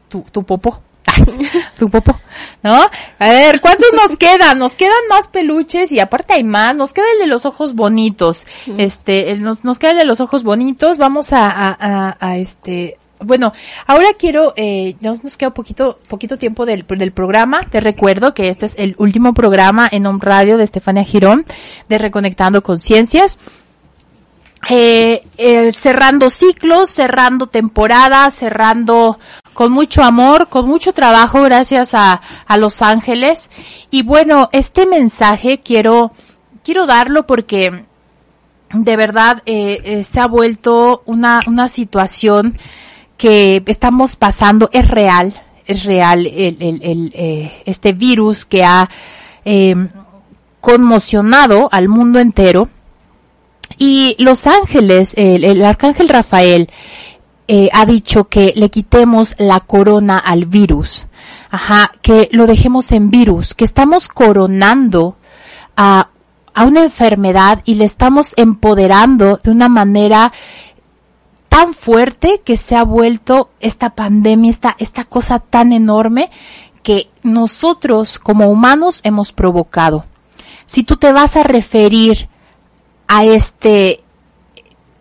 tu tu popo. tu popo, ¿no? A ver, ¿cuántos nos quedan? Nos quedan más peluches y aparte hay más. Nos queda el de los ojos bonitos. Este, el- nos, nos queda el de los ojos bonitos. Vamos a, a, a, a, este, bueno, ahora quiero, eh, ya nos queda poquito, poquito tiempo del, del programa. Te recuerdo que este es el último programa en Home Radio de Estefania Girón de Reconectando Conciencias eh, eh, cerrando ciclos, cerrando temporadas, cerrando con mucho amor, con mucho trabajo, gracias a, a Los Ángeles. Y bueno, este mensaje quiero, quiero darlo porque de verdad eh, eh, se ha vuelto una, una situación que estamos pasando, es real, es real el, el, el, eh, este virus que ha eh, conmocionado al mundo entero. Y Los Ángeles, el, el arcángel Rafael, eh, ha dicho que le quitemos la corona al virus. Ajá, que lo dejemos en virus, que estamos coronando a, a una enfermedad y le estamos empoderando de una manera tan fuerte que se ha vuelto esta pandemia, esta, esta cosa tan enorme que nosotros como humanos hemos provocado. Si tú te vas a referir a este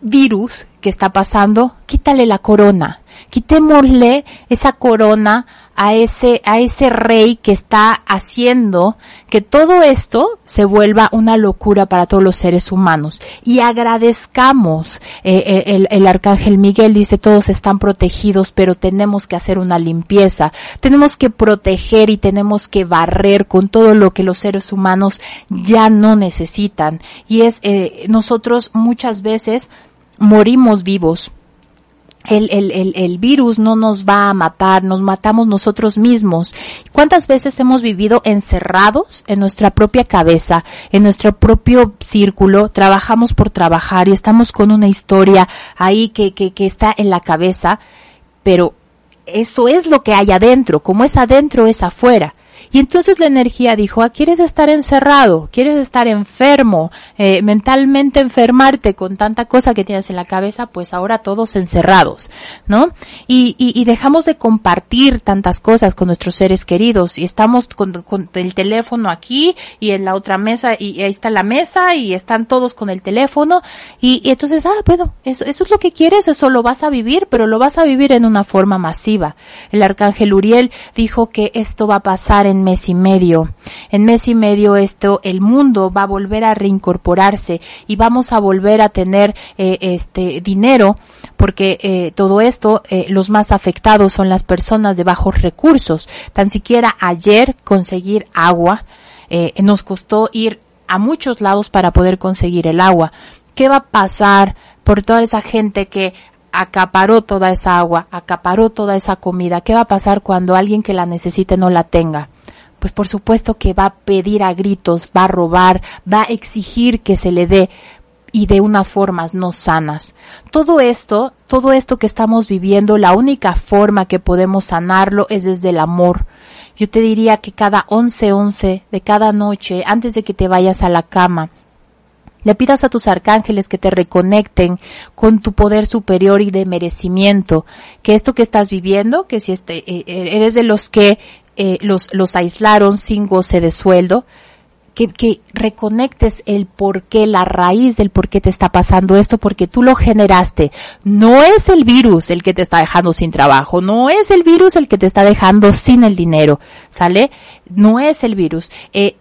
virus que está pasando, quítale la corona, quitémosle esa corona a ese, a ese rey que está haciendo que todo esto se vuelva una locura para todos los seres humanos. Y agradezcamos, eh, el, el arcángel Miguel dice todos están protegidos, pero tenemos que hacer una limpieza, tenemos que proteger y tenemos que barrer con todo lo que los seres humanos ya no necesitan. Y es, eh, nosotros muchas veces morimos vivos. El, el, el, el, virus no nos va a matar, nos matamos nosotros mismos. ¿Cuántas veces hemos vivido encerrados en nuestra propia cabeza, en nuestro propio círculo? Trabajamos por trabajar y estamos con una historia ahí que, que, que está en la cabeza, pero eso es lo que hay adentro, como es adentro es afuera. Y entonces la energía dijo, ah, ¿quieres estar encerrado? ¿Quieres estar enfermo? Eh, mentalmente enfermarte con tanta cosa que tienes en la cabeza, pues ahora todos encerrados, ¿no? Y, y, y dejamos de compartir tantas cosas con nuestros seres queridos y estamos con, con, el teléfono aquí y en la otra mesa y ahí está la mesa y están todos con el teléfono y, y entonces, ah, bueno, eso, eso es lo que quieres, eso lo vas a vivir, pero lo vas a vivir en una forma masiva. El arcángel Uriel dijo que esto va a pasar en mes y medio. En mes y medio esto, el mundo va a volver a reincorporarse y vamos a volver a tener eh, este dinero porque eh, todo esto, eh, los más afectados son las personas de bajos recursos. Tan siquiera ayer conseguir agua, nos costó ir a muchos lados para poder conseguir el agua. ¿Qué va a pasar por toda esa gente que acaparó toda esa agua, acaparó toda esa comida? ¿Qué va a pasar cuando alguien que la necesite no la tenga? Pues por supuesto que va a pedir a gritos, va a robar, va a exigir que se le dé y de unas formas no sanas. Todo esto, todo esto que estamos viviendo, la única forma que podemos sanarlo es desde el amor. Yo te diría que cada once once de cada noche, antes de que te vayas a la cama, le pidas a tus arcángeles que te reconecten con tu poder superior y de merecimiento, que esto que estás viviendo, que si este, eres de los que eh, los, los aislaron sin goce de sueldo, que, que reconectes el por qué, la raíz del por qué te está pasando esto, porque tú lo generaste. No es el virus el que te está dejando sin trabajo, no es el virus el que te está dejando sin el dinero, ¿sale? No es el virus. Eh,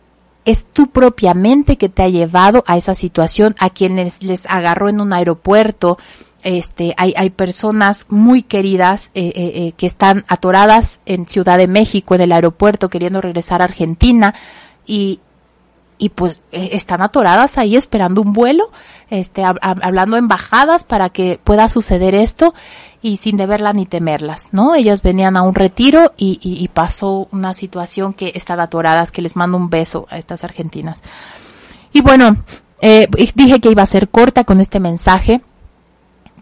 es tu propia mente que te ha llevado a esa situación, a quienes les agarró en un aeropuerto, este, hay, hay personas muy queridas eh, eh, eh, que están atoradas en Ciudad de México, en el aeropuerto, queriendo regresar a Argentina y, y pues eh, están atoradas ahí esperando un vuelo, este, hab- hab- hablando embajadas para que pueda suceder esto y sin deberla ni temerlas, ¿no? Ellas venían a un retiro y, y, y pasó una situación que están atoradas, que les mando un beso a estas argentinas. Y bueno, eh, dije que iba a ser corta con este mensaje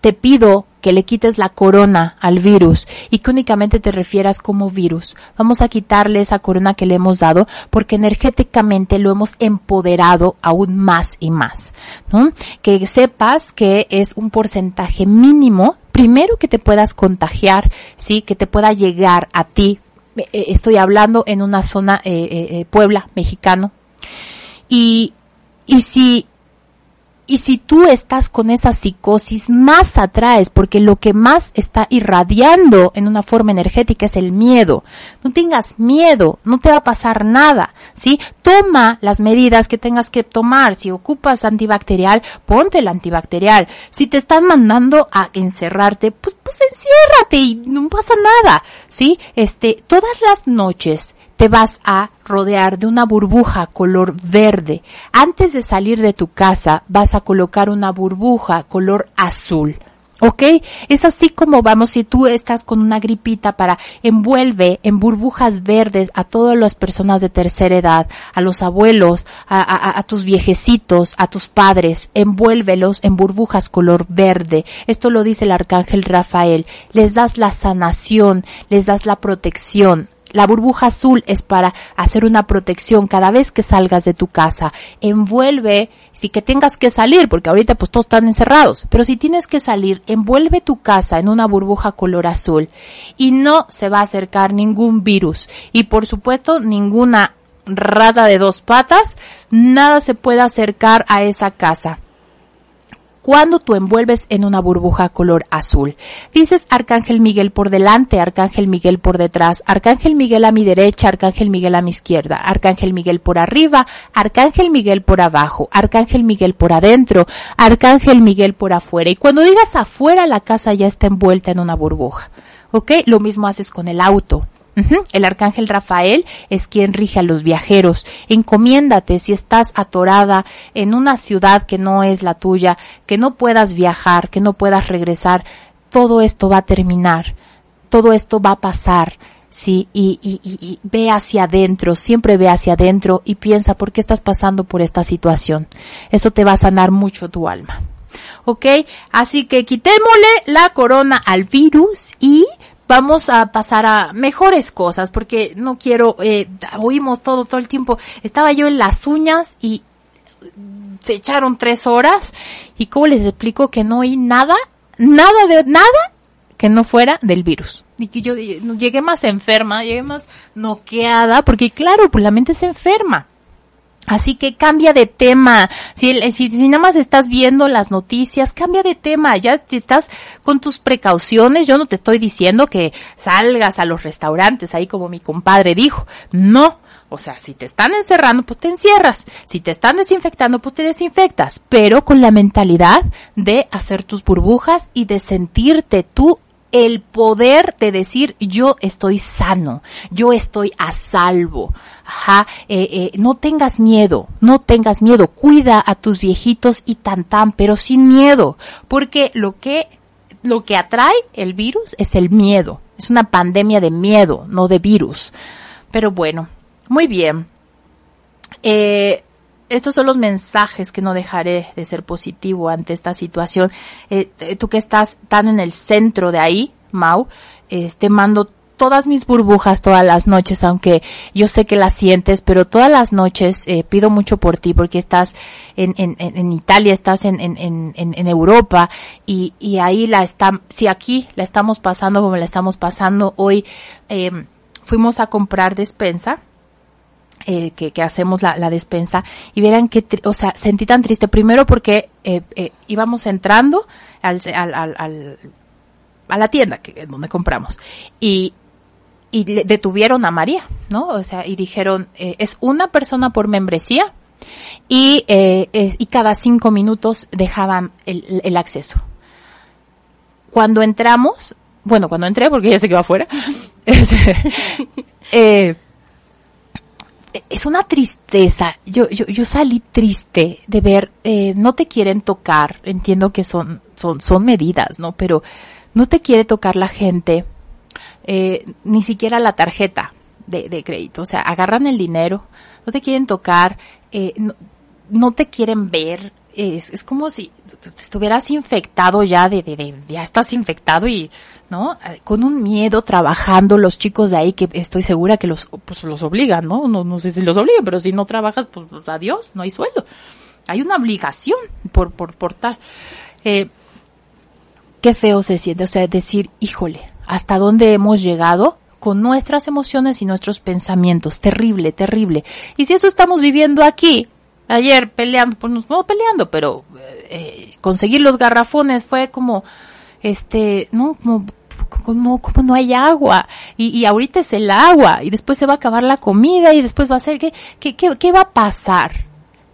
te pido que le quites la corona al virus y que únicamente te refieras como virus. Vamos a quitarle esa corona que le hemos dado porque energéticamente lo hemos empoderado aún más y más. Que sepas que es un porcentaje mínimo, primero que te puedas contagiar, sí, que te pueda llegar a ti. Eh, Estoy hablando en una zona eh, eh, eh, Puebla, mexicano. Y, y si y si tú estás con esa psicosis, más atraes, porque lo que más está irradiando en una forma energética es el miedo. No tengas miedo, no te va a pasar nada, ¿sí? Toma las medidas que tengas que tomar. Si ocupas antibacterial, ponte el antibacterial. Si te están mandando a encerrarte, pues, pues enciérrate y no pasa nada, ¿sí? Este, todas las noches te vas a rodear de una burbuja color verde. Antes de salir de tu casa vas a colocar una burbuja color azul. ¿Ok? Es así como vamos, si tú estás con una gripita para envuelve en burbujas verdes a todas las personas de tercera edad, a los abuelos, a, a- a tus viejecitos, a tus padres, envuélvelos en burbujas color verde. Esto lo dice el arcángel Rafael. Les das la sanación, les das la protección. La burbuja azul es para hacer una protección cada vez que salgas de tu casa. Envuelve, si que tengas que salir, porque ahorita pues todos están encerrados, pero si tienes que salir, envuelve tu casa en una burbuja color azul y no se va a acercar ningún virus y por supuesto ninguna rata de dos patas, nada se puede acercar a esa casa cuando tú envuelves en una burbuja color azul. Dices Arcángel Miguel por delante, Arcángel Miguel por detrás, Arcángel Miguel a mi derecha, Arcángel Miguel a mi izquierda, Arcángel Miguel por arriba, Arcángel Miguel por abajo, Arcángel Miguel por adentro, Arcángel Miguel por afuera. Y cuando digas afuera, la casa ya está envuelta en una burbuja. ¿Ok? Lo mismo haces con el auto. El arcángel Rafael es quien rige a los viajeros. Encomiéndate si estás atorada en una ciudad que no es la tuya, que no puedas viajar, que no puedas regresar. Todo esto va a terminar. Todo esto va a pasar. Sí, y, y, y, y ve hacia adentro, siempre ve hacia adentro y piensa por qué estás pasando por esta situación. Eso te va a sanar mucho tu alma. ¿Ok? Así que quitémosle la corona al virus y vamos a pasar a mejores cosas porque no quiero, eh, oímos todo, todo el tiempo. Estaba yo en las uñas y se echaron tres horas y cómo les explico que no oí nada, nada de nada que no fuera del virus. Y que yo llegué más enferma, llegué más noqueada, porque claro, pues la mente se enferma. Así que cambia de tema. Si, si, si nada más estás viendo las noticias, cambia de tema. Ya estás con tus precauciones. Yo no te estoy diciendo que salgas a los restaurantes, ahí como mi compadre dijo. No. O sea, si te están encerrando, pues te encierras. Si te están desinfectando, pues te desinfectas. Pero con la mentalidad de hacer tus burbujas y de sentirte tú el poder de decir yo estoy sano, yo estoy a salvo. Ajá, eh, eh, no tengas miedo, no tengas miedo, cuida a tus viejitos y tan tan, pero sin miedo, porque lo que lo que atrae el virus es el miedo. Es una pandemia de miedo, no de virus. Pero bueno, muy bien. Eh, estos son los mensajes que no dejaré de ser positivo ante esta situación. Eh, tú que estás tan en el centro de ahí, Mau, eh, te mando todas mis burbujas todas las noches, aunque yo sé que las sientes, pero todas las noches eh, pido mucho por ti porque estás en, en, en Italia, estás en- en Europa y, y ahí la está, si aquí la estamos pasando como la estamos pasando hoy, eh, fuimos a comprar despensa eh, que, que hacemos la, la despensa y verán que, o sea, sentí tan triste. Primero porque eh, eh, íbamos entrando al, al, al, al- a la tienda que, donde compramos y, y detuvieron a María, ¿no? O sea, y dijeron, eh, es una persona por membresía y, eh, es- y cada cinco minutos dejaban el, el acceso. Cuando entramos, bueno, cuando entré, porque ella se quedó afuera, este, eh, es una tristeza. Yo, yo, yo salí triste de ver, eh, no te quieren tocar, entiendo que son, son, son medidas, ¿no? Pero no te quiere tocar la gente, eh, ni siquiera la tarjeta de, de crédito. O sea, agarran el dinero, no te quieren tocar, eh, no, no te quieren ver. Es, es como si estuvieras infectado ya de, de, de- ya estás infectado y, ¿no? Eh, Con un miedo trabajando los chicos de ahí que estoy segura que los, pues los obligan, ¿no? No, no sé si los obligan, pero si no trabajas, pues, pues, adiós, no hay sueldo. Hay una obligación por, por, por tal. Eh, qué feo se siente, o sea, decir, híjole, hasta dónde hemos llegado con nuestras emociones y nuestros pensamientos. Terrible, terrible. Y si eso estamos viviendo aquí, ayer peleando, pues no peleando, pero eh, conseguir los garrafones fue como, este, no, como, como, como no hay agua. Y, y ahorita es el agua, y después se va a acabar la comida, y después va a ser, ¿qué, qué, qué, qué va a pasar?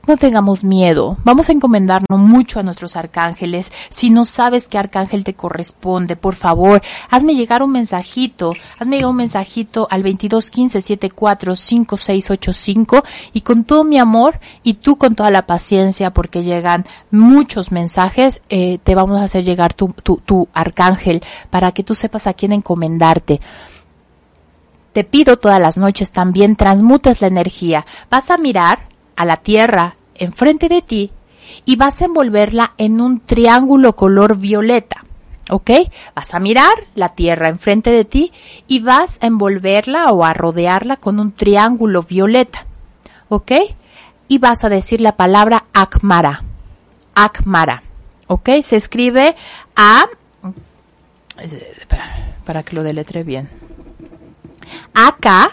No tengamos miedo. Vamos a encomendarnos mucho a nuestros arcángeles. Si no sabes qué arcángel te corresponde, por favor, hazme llegar un mensajito. Hazme llegar un mensajito al 2215-745685 y con todo mi amor y tú con toda la paciencia porque llegan muchos mensajes, eh, te vamos a hacer llegar tu, tu, tu arcángel para que tú sepas a quién encomendarte. Te pido todas las noches también transmutes la energía. Vas a mirar a la tierra enfrente de ti y vas a envolverla en un triángulo color violeta. ¿Ok? Vas a mirar la tierra enfrente de ti y vas a envolverla o a rodearla con un triángulo violeta. ¿Ok? Y vas a decir la palabra Akmara. Akmara. ¿Ok? Se escribe A. Para, que lo deletre bien. A-K-M-A-R-A.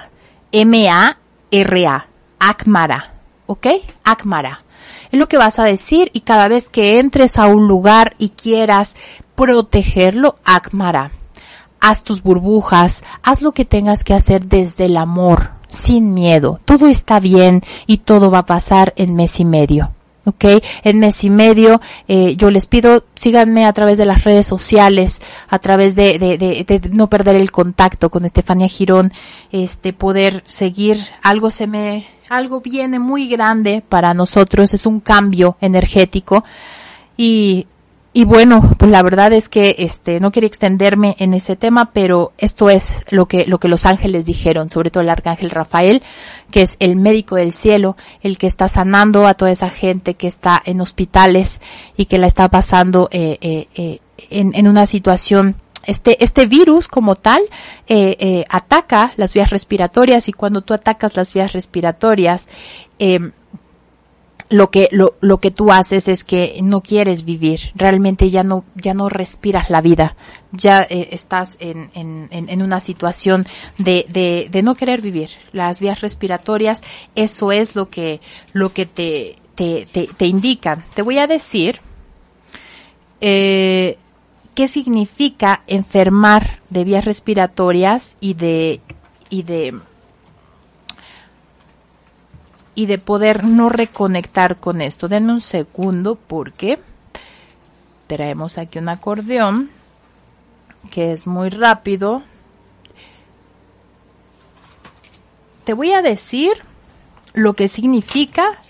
Akmara. ¿Ok? Akmara. Es lo que vas a decir y cada vez que entres a un lugar y quieras protegerlo, Akmara. Haz tus burbujas, haz lo que tengas que hacer desde el amor, sin miedo. Todo está bien y todo va a pasar en mes y medio. ¿Ok? En mes y medio, eh, yo les pido, síganme a través de las redes sociales, a través de, de, de, de no perder el contacto con Estefania Girón, este, poder seguir, algo se me, algo viene muy grande para nosotros, es un cambio energético y, y bueno, pues la verdad es que este no quería extenderme en ese tema, pero esto es lo que lo que los ángeles dijeron, sobre todo el arcángel Rafael, que es el médico del cielo, el que está sanando a toda esa gente que está en hospitales y que la está pasando eh, eh, eh, en, en una situación este, este virus como tal eh, eh, ataca las vías respiratorias y cuando tú atacas las vías respiratorias, eh, lo que lo, lo que tú haces es que no quieres vivir realmente ya no ya no respiras la vida ya eh, estás en, en, en, una situación de, de, de no querer vivir. Las vías respiratorias eso es lo que lo que te te, te, te indican te voy a decir eh, qué significa enfermar de vías respiratorias y de y de y de poder no reconectar con esto. Denme un segundo porque traemos aquí un acordeón que es muy rápido. Te voy a decir lo que significa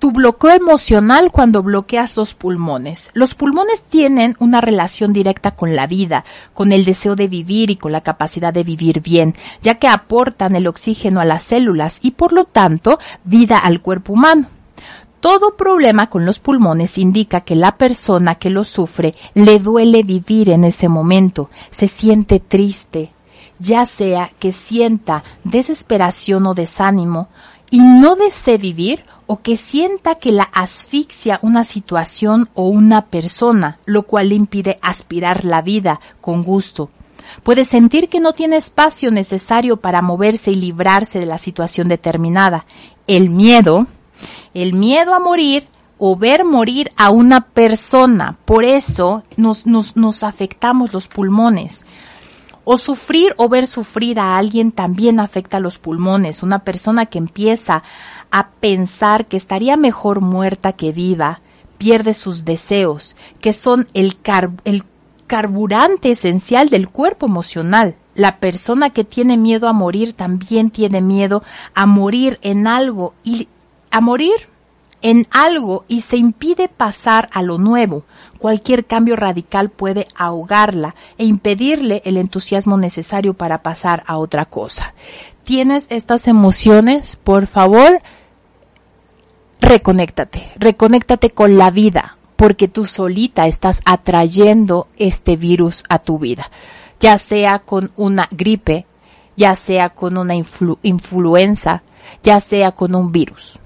tu bloqueo emocional cuando bloqueas los pulmones. Los pulmones tienen una relación directa con la vida, con el deseo de vivir y con la capacidad de vivir bien, ya que aportan el oxígeno a las células y por lo tanto vida al cuerpo humano. Todo problema con los pulmones indica que la persona que lo sufre le duele vivir en ese momento, se siente triste, ya sea que sienta desesperación o desánimo y no desee vivir o que sienta que la asfixia una situación o una persona, lo cual le impide aspirar la vida con gusto. Puede sentir que no tiene espacio necesario para moverse y librarse de la situación determinada. El miedo, el miedo a morir o ver morir a una persona. Por eso nos, nos, nos afectamos los pulmones. O sufrir o ver sufrir a alguien también afecta los pulmones. Una persona que empieza a pensar que estaría mejor muerta que viva, pierde sus deseos, que son el, car el carburante esencial del cuerpo emocional. La persona que tiene miedo a morir también tiene miedo a morir en algo y a morir en algo y se impide pasar a lo nuevo. Cualquier cambio radical puede ahogarla e impedirle el entusiasmo necesario para pasar a otra cosa. ¿Tienes estas emociones? Por favor, reconéctate, reconéctate con la vida, porque tú solita estás atrayendo este virus a tu vida, ya sea con una gripe, ya sea con una influ influenza, ya sea con un virus.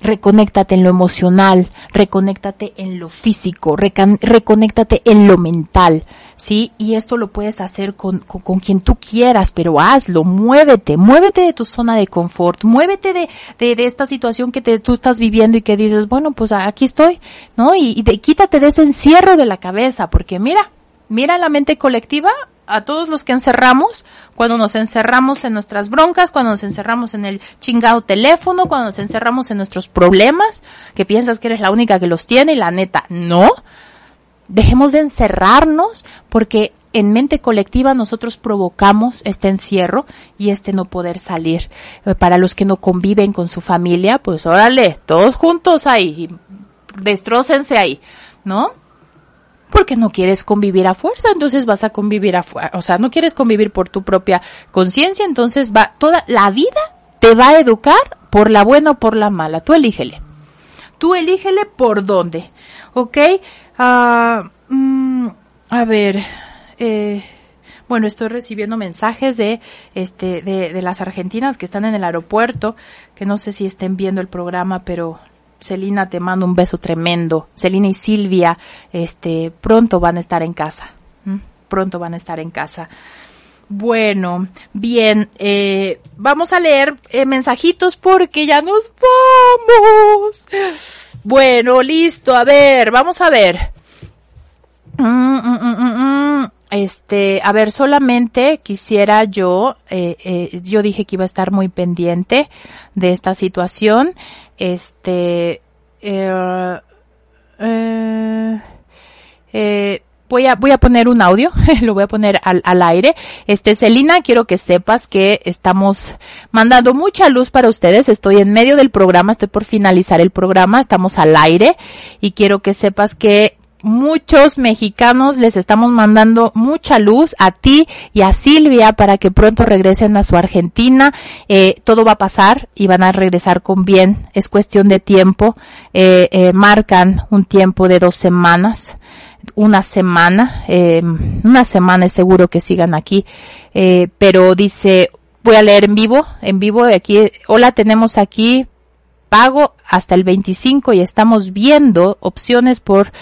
Reconéctate en lo emocional, reconéctate en lo físico, reconéctate en lo mental, ¿sí? Y esto lo puedes hacer con, con, con, quien tú quieras, pero hazlo, muévete, muévete de tu zona de confort, muévete de, de, de esta situación que te, tú estás viviendo y que dices, bueno, pues aquí estoy, ¿no? Y, y de, quítate de ese encierro de la cabeza, porque mira, mira la mente colectiva, a todos los que encerramos, cuando nos encerramos en nuestras broncas, cuando nos encerramos en el chingado teléfono, cuando nos encerramos en nuestros problemas, que piensas que eres la única que los tiene y la neta, no. Dejemos de encerrarnos porque en mente colectiva nosotros provocamos este encierro y este no poder salir. Para los que no conviven con su familia, pues órale, todos juntos ahí, destrócense ahí, ¿no? porque no quieres convivir a fuerza, entonces vas a convivir a fuerza, o sea, no quieres convivir por tu propia conciencia, entonces va, toda la vida te va a educar por la buena o por la mala, tú elígele. Tú elígele por dónde, ¿ok? Uh, mm, a ver, eh, bueno, estoy recibiendo mensajes de, este, de, de las argentinas que están en el aeropuerto, que no sé si estén viendo el programa, pero Celina, te mando un beso tremendo. Celina y Silvia, este, pronto van a estar en casa. Pronto van a estar en casa. Bueno, bien, eh, vamos a leer eh, mensajitos porque ya nos vamos. Bueno, listo, a ver, vamos a ver. Mm, mm, este, a ver, solamente quisiera yo, eh, eh, yo dije que iba a estar muy pendiente de esta situación. Este, eh, eh, voy a, voy a poner un audio, lo voy a poner al, al aire. Este, Celina, quiero que sepas que estamos mandando mucha luz para ustedes. Estoy en medio del programa, estoy por finalizar el programa, estamos al aire y quiero que sepas que muchos mexicanos les estamos mandando mucha luz a ti y a Silvia para que pronto regresen a su Argentina. Eh, todo va a pasar y van a regresar con bien. Es cuestión de tiempo. Eh, eh, marcan un tiempo de dos semanas. Una semana, eh, una semana es seguro que sigan aquí, eh, pero dice, voy a leer en vivo, en vivo aquí, hola, tenemos aquí pago hasta el 25 y estamos viendo opciones por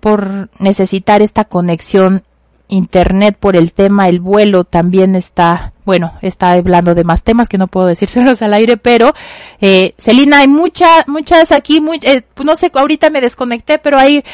por necesitar esta conexión internet por el tema, el vuelo también está, bueno, está hablando de más temas que no puedo decírselos al aire, pero, eh, Celina, hay muchas, muchas aquí, muy, eh, no sé, ahorita me desconecté, pero hay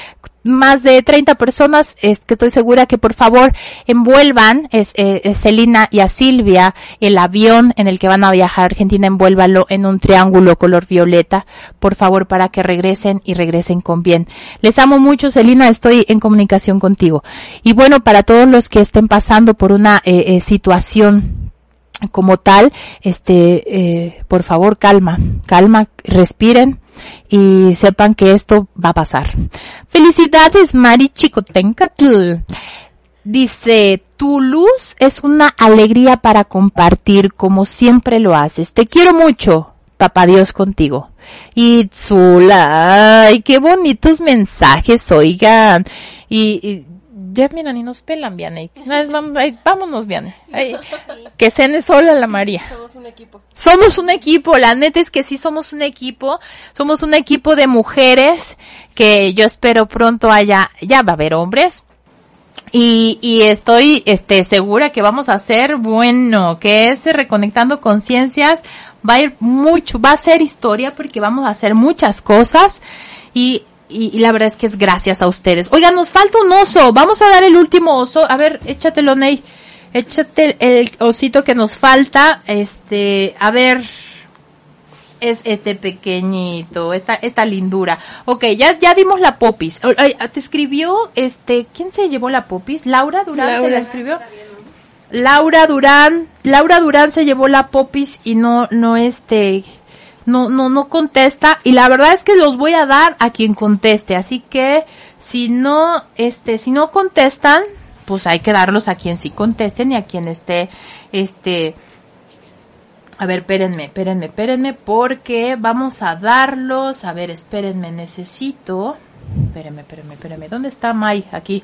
más de 30 personas, es que estoy segura que por favor envuelvan, es, eh, Celina y a Silvia, el avión en el que van a viajar a Argentina, envuélvanlo en un triángulo color violeta, por favor, para que regresen y regresen con bien. Les amo mucho, Celina, estoy en comunicación contigo. Y bueno, para todos los que estén pasando por una eh, eh, situación como tal, este, eh, por favor, calma, calma, respiren y sepan que esto va a pasar. Felicidades, Mari Chicotencatl. Dice, tu luz es una alegría para compartir como siempre lo haces. Te quiero mucho, papá Dios contigo. Y Zula, ay, qué bonitos mensajes, oigan. Y, y ya mira, ni nos pelan, Vianney. Vámonos, Vianney. Que cene sola la María. Somos un equipo. Somos un equipo, la neta es que sí somos un equipo. Somos un equipo de mujeres que yo espero pronto haya, ya va a haber hombres. Y, y estoy este, segura que vamos a hacer bueno, que es Reconectando Conciencias. Va a ir mucho, va a ser historia porque vamos a hacer muchas cosas y, y, y la verdad es que es gracias a ustedes. Oigan, nos falta un oso. Vamos a dar el último oso. A ver, échatelo, Ney. Échate el osito que nos falta. Este, a ver, es este pequeñito, esta, esta lindura. Ok, ya, ya dimos la popis. Te escribió, este, ¿quién se llevó la popis? Laura Durán te Laura. la escribió. Laura Durán, Laura Durán se llevó la popis y no, no este, no, no, no contesta. Y la verdad es que los voy a dar a quien conteste. Así que, si no, este, si no contestan, pues hay que darlos a quien sí contesten y a quien esté, este, a ver, espérenme, espérenme, espérenme, porque vamos a darlos. A ver, espérenme, necesito. Espérenme, espérenme, espérenme. ¿Dónde está Mai? Aquí.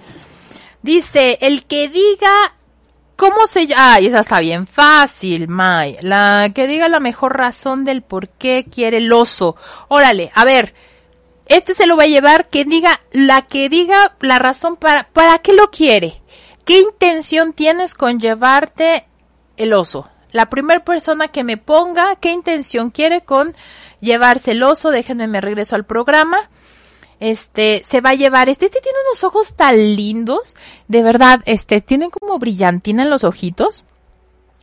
Dice, el que diga cómo se llama. Ay, esa está bien fácil, Mai. La que diga la mejor razón del por qué quiere el oso. Órale, a ver. Este se lo va a llevar que diga, la que diga la razón para, para qué lo quiere. ¿Qué intención tienes con llevarte el oso? La primera persona que me ponga qué intención quiere con llevarse el oso, déjenme me regreso al programa. Este, se va a llevar, este, este tiene unos ojos tan lindos, de verdad, este, tienen como brillantina en los ojitos.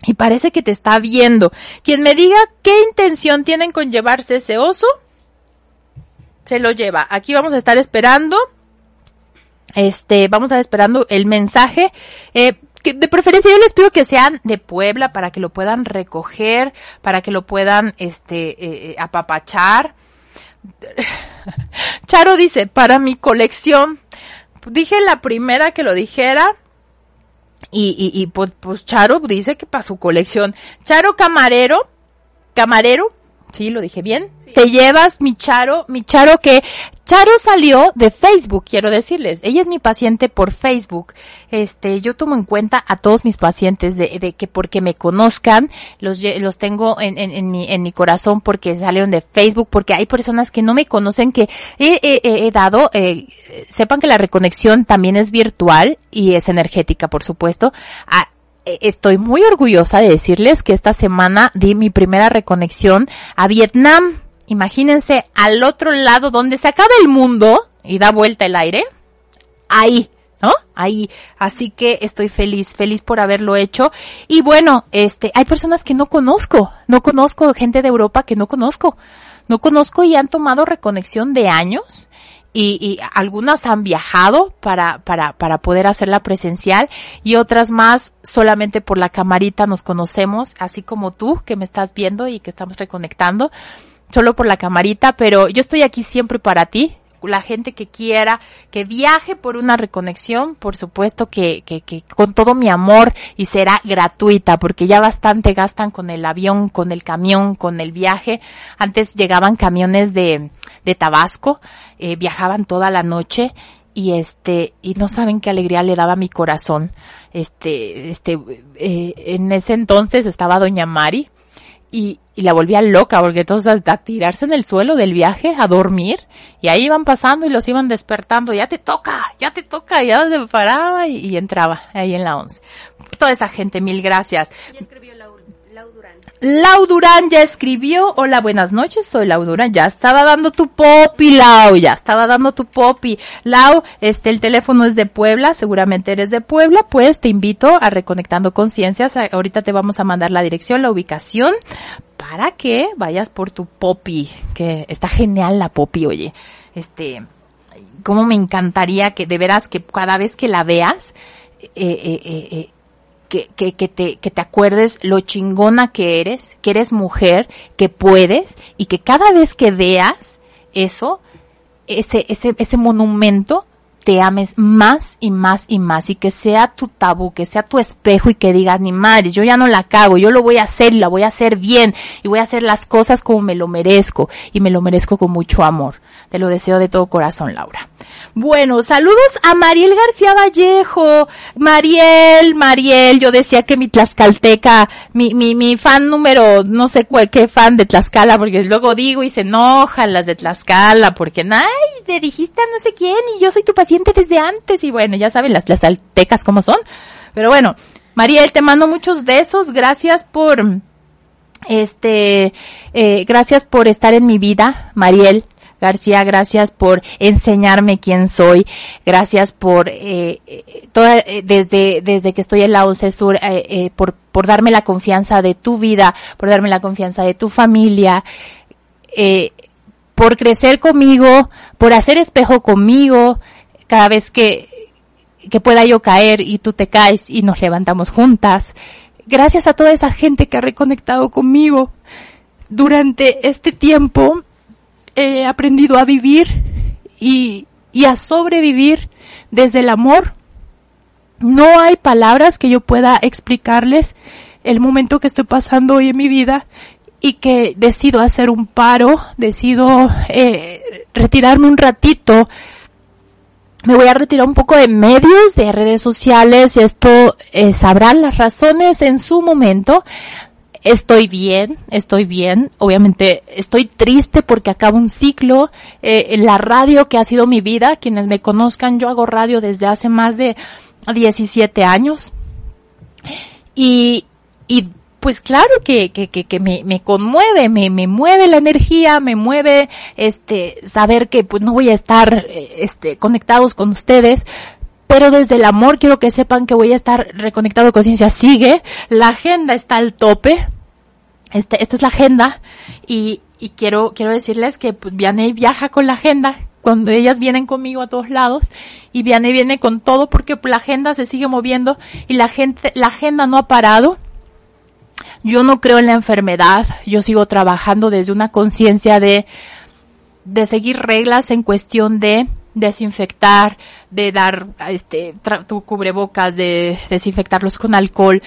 Y parece que te está viendo. Quien me diga qué intención tienen con llevarse ese oso, se lo lleva. Aquí vamos a estar esperando. Este, vamos a estar esperando el mensaje. Eh, que de preferencia yo les pido que sean de Puebla para que lo puedan recoger, para que lo puedan, este, eh, eh, apapachar. Charo dice, para mi colección. Dije la primera que lo dijera. Y, y, y pues, pues Charo dice que para su colección. Charo Camarero, Camarero, sí, lo dije bien. Te llevas mi Charo, mi Charo que Charo salió de Facebook, quiero decirles. Ella es mi paciente por Facebook. Este, yo tomo en cuenta a todos mis pacientes de, de que porque me conozcan, los, los tengo en, en, en mi, en mi corazón porque salieron de Facebook, porque hay personas que no me conocen que he, he- he- he dado, eh, sepan que la reconexión también es virtual y es energética, por supuesto. Estoy muy orgullosa de decirles que esta semana di mi primera reconexión a Vietnam. Imagínense al otro lado donde se acaba el mundo y da vuelta el aire. Ahí, ¿no? Ahí. Así que estoy feliz, feliz por haberlo hecho. Y bueno, este, hay personas que no conozco. No conozco gente de Europa que no conozco. No conozco y han tomado reconexión de años y, y algunas han viajado para, para, para poder hacerla presencial y otras más solamente por la camarita nos conocemos, así como tú que me estás viendo y que estamos reconectando, solo por la camarita, pero yo estoy aquí siempre para ti. La gente que quiera que viaje por una reconexión, por supuesto que, que, que con todo mi amor y será gratuita, porque ya bastante gastan con el avión, con el camión, con el viaje. Antes llegaban camiones de, de Tabasco, eh, viajaban toda la noche y este y no saben qué alegría le daba mi corazón. Este este eh, en ese entonces estaba doña Mari y, y la volvía loca porque todos a, a tirarse en el suelo del viaje a dormir y ahí iban pasando y los iban despertando. Ya te toca ya te toca y ya se paraba y, y entraba ahí en la once. Toda esa gente mil gracias Lau Durán ya escribió, hola, buenas noches, soy Lau Durán, ya estaba dando tu popi, Lau, ya estaba dando tu popi. Lau, este, el teléfono es de Puebla, seguramente eres de Puebla, pues te invito a Reconectando Conciencias, ahorita te vamos a mandar la dirección, la ubicación, para que vayas por tu popi, que está genial la popi, oye, este, cómo me encantaría que de veras que cada vez que la veas, eh, eh, eh, eh, que, que, te, que te acuerdes lo chingona que eres, que eres mujer, que puedes y que cada vez que veas eso, ese, ese, ese monumento, te ames más y más y más y que sea tu tabú, que sea tu espejo y que digas, ni madre, yo ya no la cago, yo lo voy a hacer y la voy a hacer bien y voy a hacer las cosas como me lo merezco y me lo merezco con mucho amor. Te lo deseo de todo corazón, Laura. Bueno, saludos a Mariel García Vallejo. Mariel, Mariel, yo decía que mi tlaxcalteca, mi, mi, mi fan número, no sé cuál, qué fan de Tlaxcala, porque luego digo y se enojan las de Tlaxcala, porque, ay, te dijiste a no sé quién y yo soy tu paciente desde antes. Y bueno, ya saben las tlaxcaltecas cómo son. Pero bueno, Mariel, te mando muchos besos. Gracias por, este, eh, gracias por estar en mi vida, Mariel. García, gracias por enseñarme quién soy, gracias por eh, eh, toda, eh, desde desde que estoy en la OCE Sur, eh, eh, por por darme la confianza de tu vida, por darme la confianza de tu familia, por crecer conmigo, por hacer espejo conmigo, cada vez que que pueda yo caer y tú te caes y nos levantamos juntas. Gracias a toda esa gente que ha reconectado conmigo durante este tiempo he aprendido a vivir y, y a sobrevivir desde el amor. No hay palabras que yo pueda explicarles el momento que estoy pasando hoy en mi vida y que decido hacer un paro, decido eh, retirarme un ratito. Me voy a retirar un poco de medios, de redes sociales. Esto eh, sabrán las razones en su momento estoy bien, estoy bien. Obviamente estoy triste porque acabo un ciclo. Eh, la radio que ha sido mi vida, quienes me conozcan, yo hago radio desde hace más de 17 años. Y, y pues claro que, que, que, que me, me conmueve, me, me mueve la energía, me mueve este saber que pues no voy a estar este conectados con ustedes, pero desde el amor quiero que sepan que voy a estar reconectado conciencia sigue, la agenda está al tope, este, esta es la agenda y, quiero, quiero decirles que pues, Vianey viaja con la agenda cuando ellas vienen conmigo a todos lados y Vianey viene con todo porque la agenda se sigue moviendo y la gente, la agenda no ha parado. Yo no creo en la enfermedad, yo sigo trabajando desde una conciencia de, de seguir reglas en cuestión de desinfectar, de dar este tu cubrebocas, de desinfectarlos con alcohol.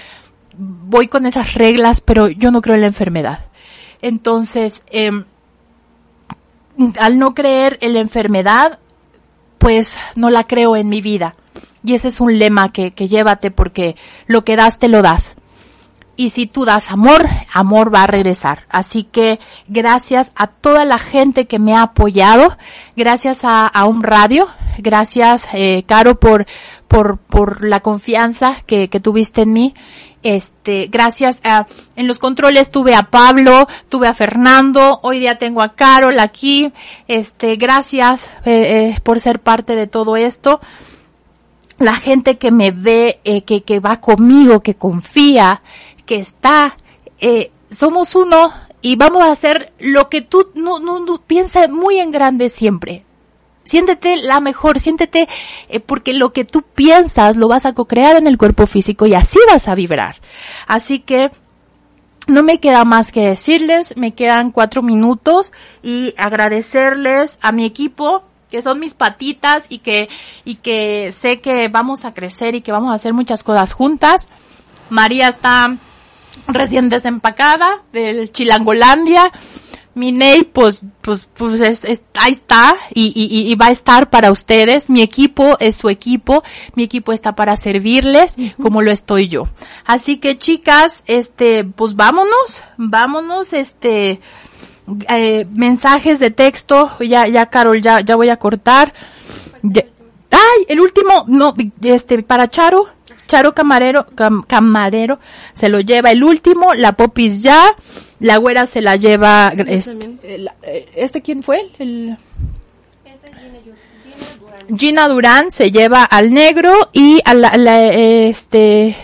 Voy con esas reglas, pero yo no creo en la enfermedad. Entonces, eh, al no creer en la enfermedad, pues no la creo en mi vida. Y ese es un lema que, que llévate porque lo que das te lo das y si tú das amor, amor va a regresar. Así que gracias a toda la gente que me ha apoyado, gracias a, a un radio, gracias eh, Caro por, por, por la confianza que, que tuviste en mí. Este, gracias a, en los controles tuve a Pablo, tuve a Fernando, hoy día tengo a Carol aquí. Este, gracias eh, eh, por ser parte de todo esto la gente que me ve, eh, que, que va conmigo, que confía, que está, somos uno y vamos a hacer lo que tú no, no piensa muy en grande siempre. Siéntete la mejor, siéntete eh, porque lo que tú piensas lo vas a co-crear en el cuerpo físico y así vas a vibrar. Así que no me queda más que decirles, me quedan cuatro minutos y agradecerles a mi equipo, que son mis patitas y que, y que sé que vamos a crecer y que vamos a hacer muchas cosas juntas. María está recién desempacada del Chilangolandia. Mi Ney, pues, pues, pues, es, es, ahí está y, y, y, va a estar para ustedes. Mi equipo es su equipo. Mi equipo está para servirles uh -huh. como lo estoy yo. Así que chicas, este, pues vámonos, vámonos, este, eh, mensajes de texto. Ya, ya, Carol, ya, ya voy a cortar. Ya. Ay, el último, no, este, para Charo. Charo Camarero, cam, Camarero se lo lleva el último, la Popis ya, la güera se la lleva, este, ¿este quién fue? El, Gina Durán se lleva al negro y a la, la este,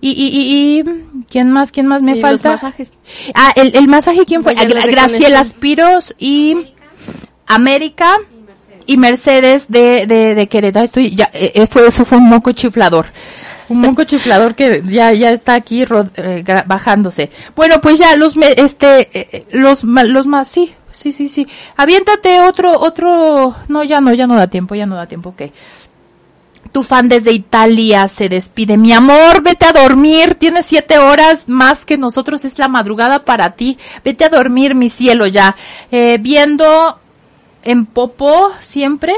y, y, y, y, ¿quién más? ¿Quién más me y falta? Los masajes. Ah, el, el masaje, ¿quién fue? Gra Graciela Aspiros y América y Mercedes de, de, de Querétaro. Estoy, ya, eh, fue, eso fue un moco chiflador. Un moco chiflador que ya, ya está aquí eh, bajándose. Bueno, pues ya los, me, este, eh, los, los más, sí, sí, sí, sí. Aviéntate otro, otro, no, ya no, ya no da tiempo, ya no da tiempo, ok. Tu fan desde Italia se despide. Mi amor, vete a dormir. Tienes siete horas más que nosotros. Es la madrugada para ti. Vete a dormir, mi cielo, ya. Eh, viendo en Popo siempre.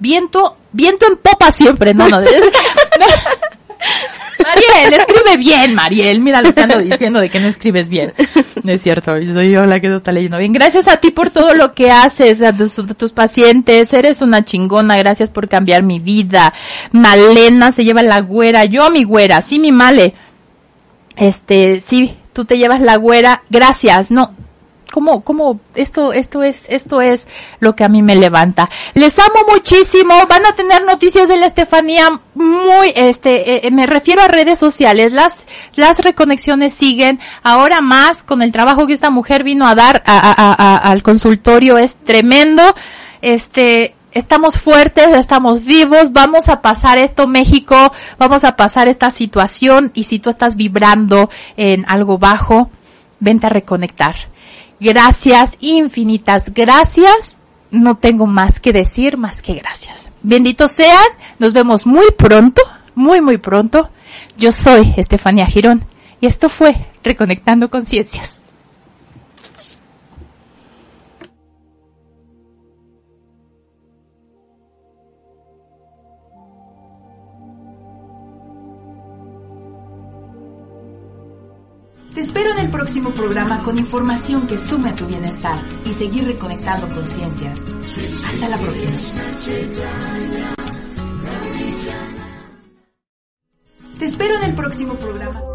Viento, viento en popa siempre, no, no. es- no. Mariel, escribe bien, Mariel. Mira lo que ando diciendo de que no escribes bien. No es cierto, soy yo la que no está leyendo bien. Gracias a ti por todo lo que haces, a tus, a tus pacientes. Eres una chingona, gracias por cambiar mi vida. Malena se lleva la güera, yo mi güera, sí mi male. Este, sí, tú te llevas la güera, gracias, no. ¿Cómo, cómo, esto, esto es, esto es lo que a mí me levanta. Les amo muchísimo, van a tener noticias de la Estefanía muy, este, eh, me refiero a redes sociales, las, las reconexiones siguen, ahora más con el trabajo que esta mujer vino a dar a- al consultorio, es tremendo, este, estamos fuertes, estamos vivos, vamos a pasar esto México, vamos a pasar esta situación. Y si tú estás vibrando en algo bajo, vente a reconectar. Gracias, infinitas gracias. No tengo más que decir, más que gracias. Benditos sean, nos vemos muy pronto, muy, muy pronto. Yo soy Estefanía Girón y esto fue Reconectando Conciencias. Te espero en el próximo programa con información que sume a tu bienestar y seguir reconectando conciencias. Hasta la próxima. Te espero en el próximo programa.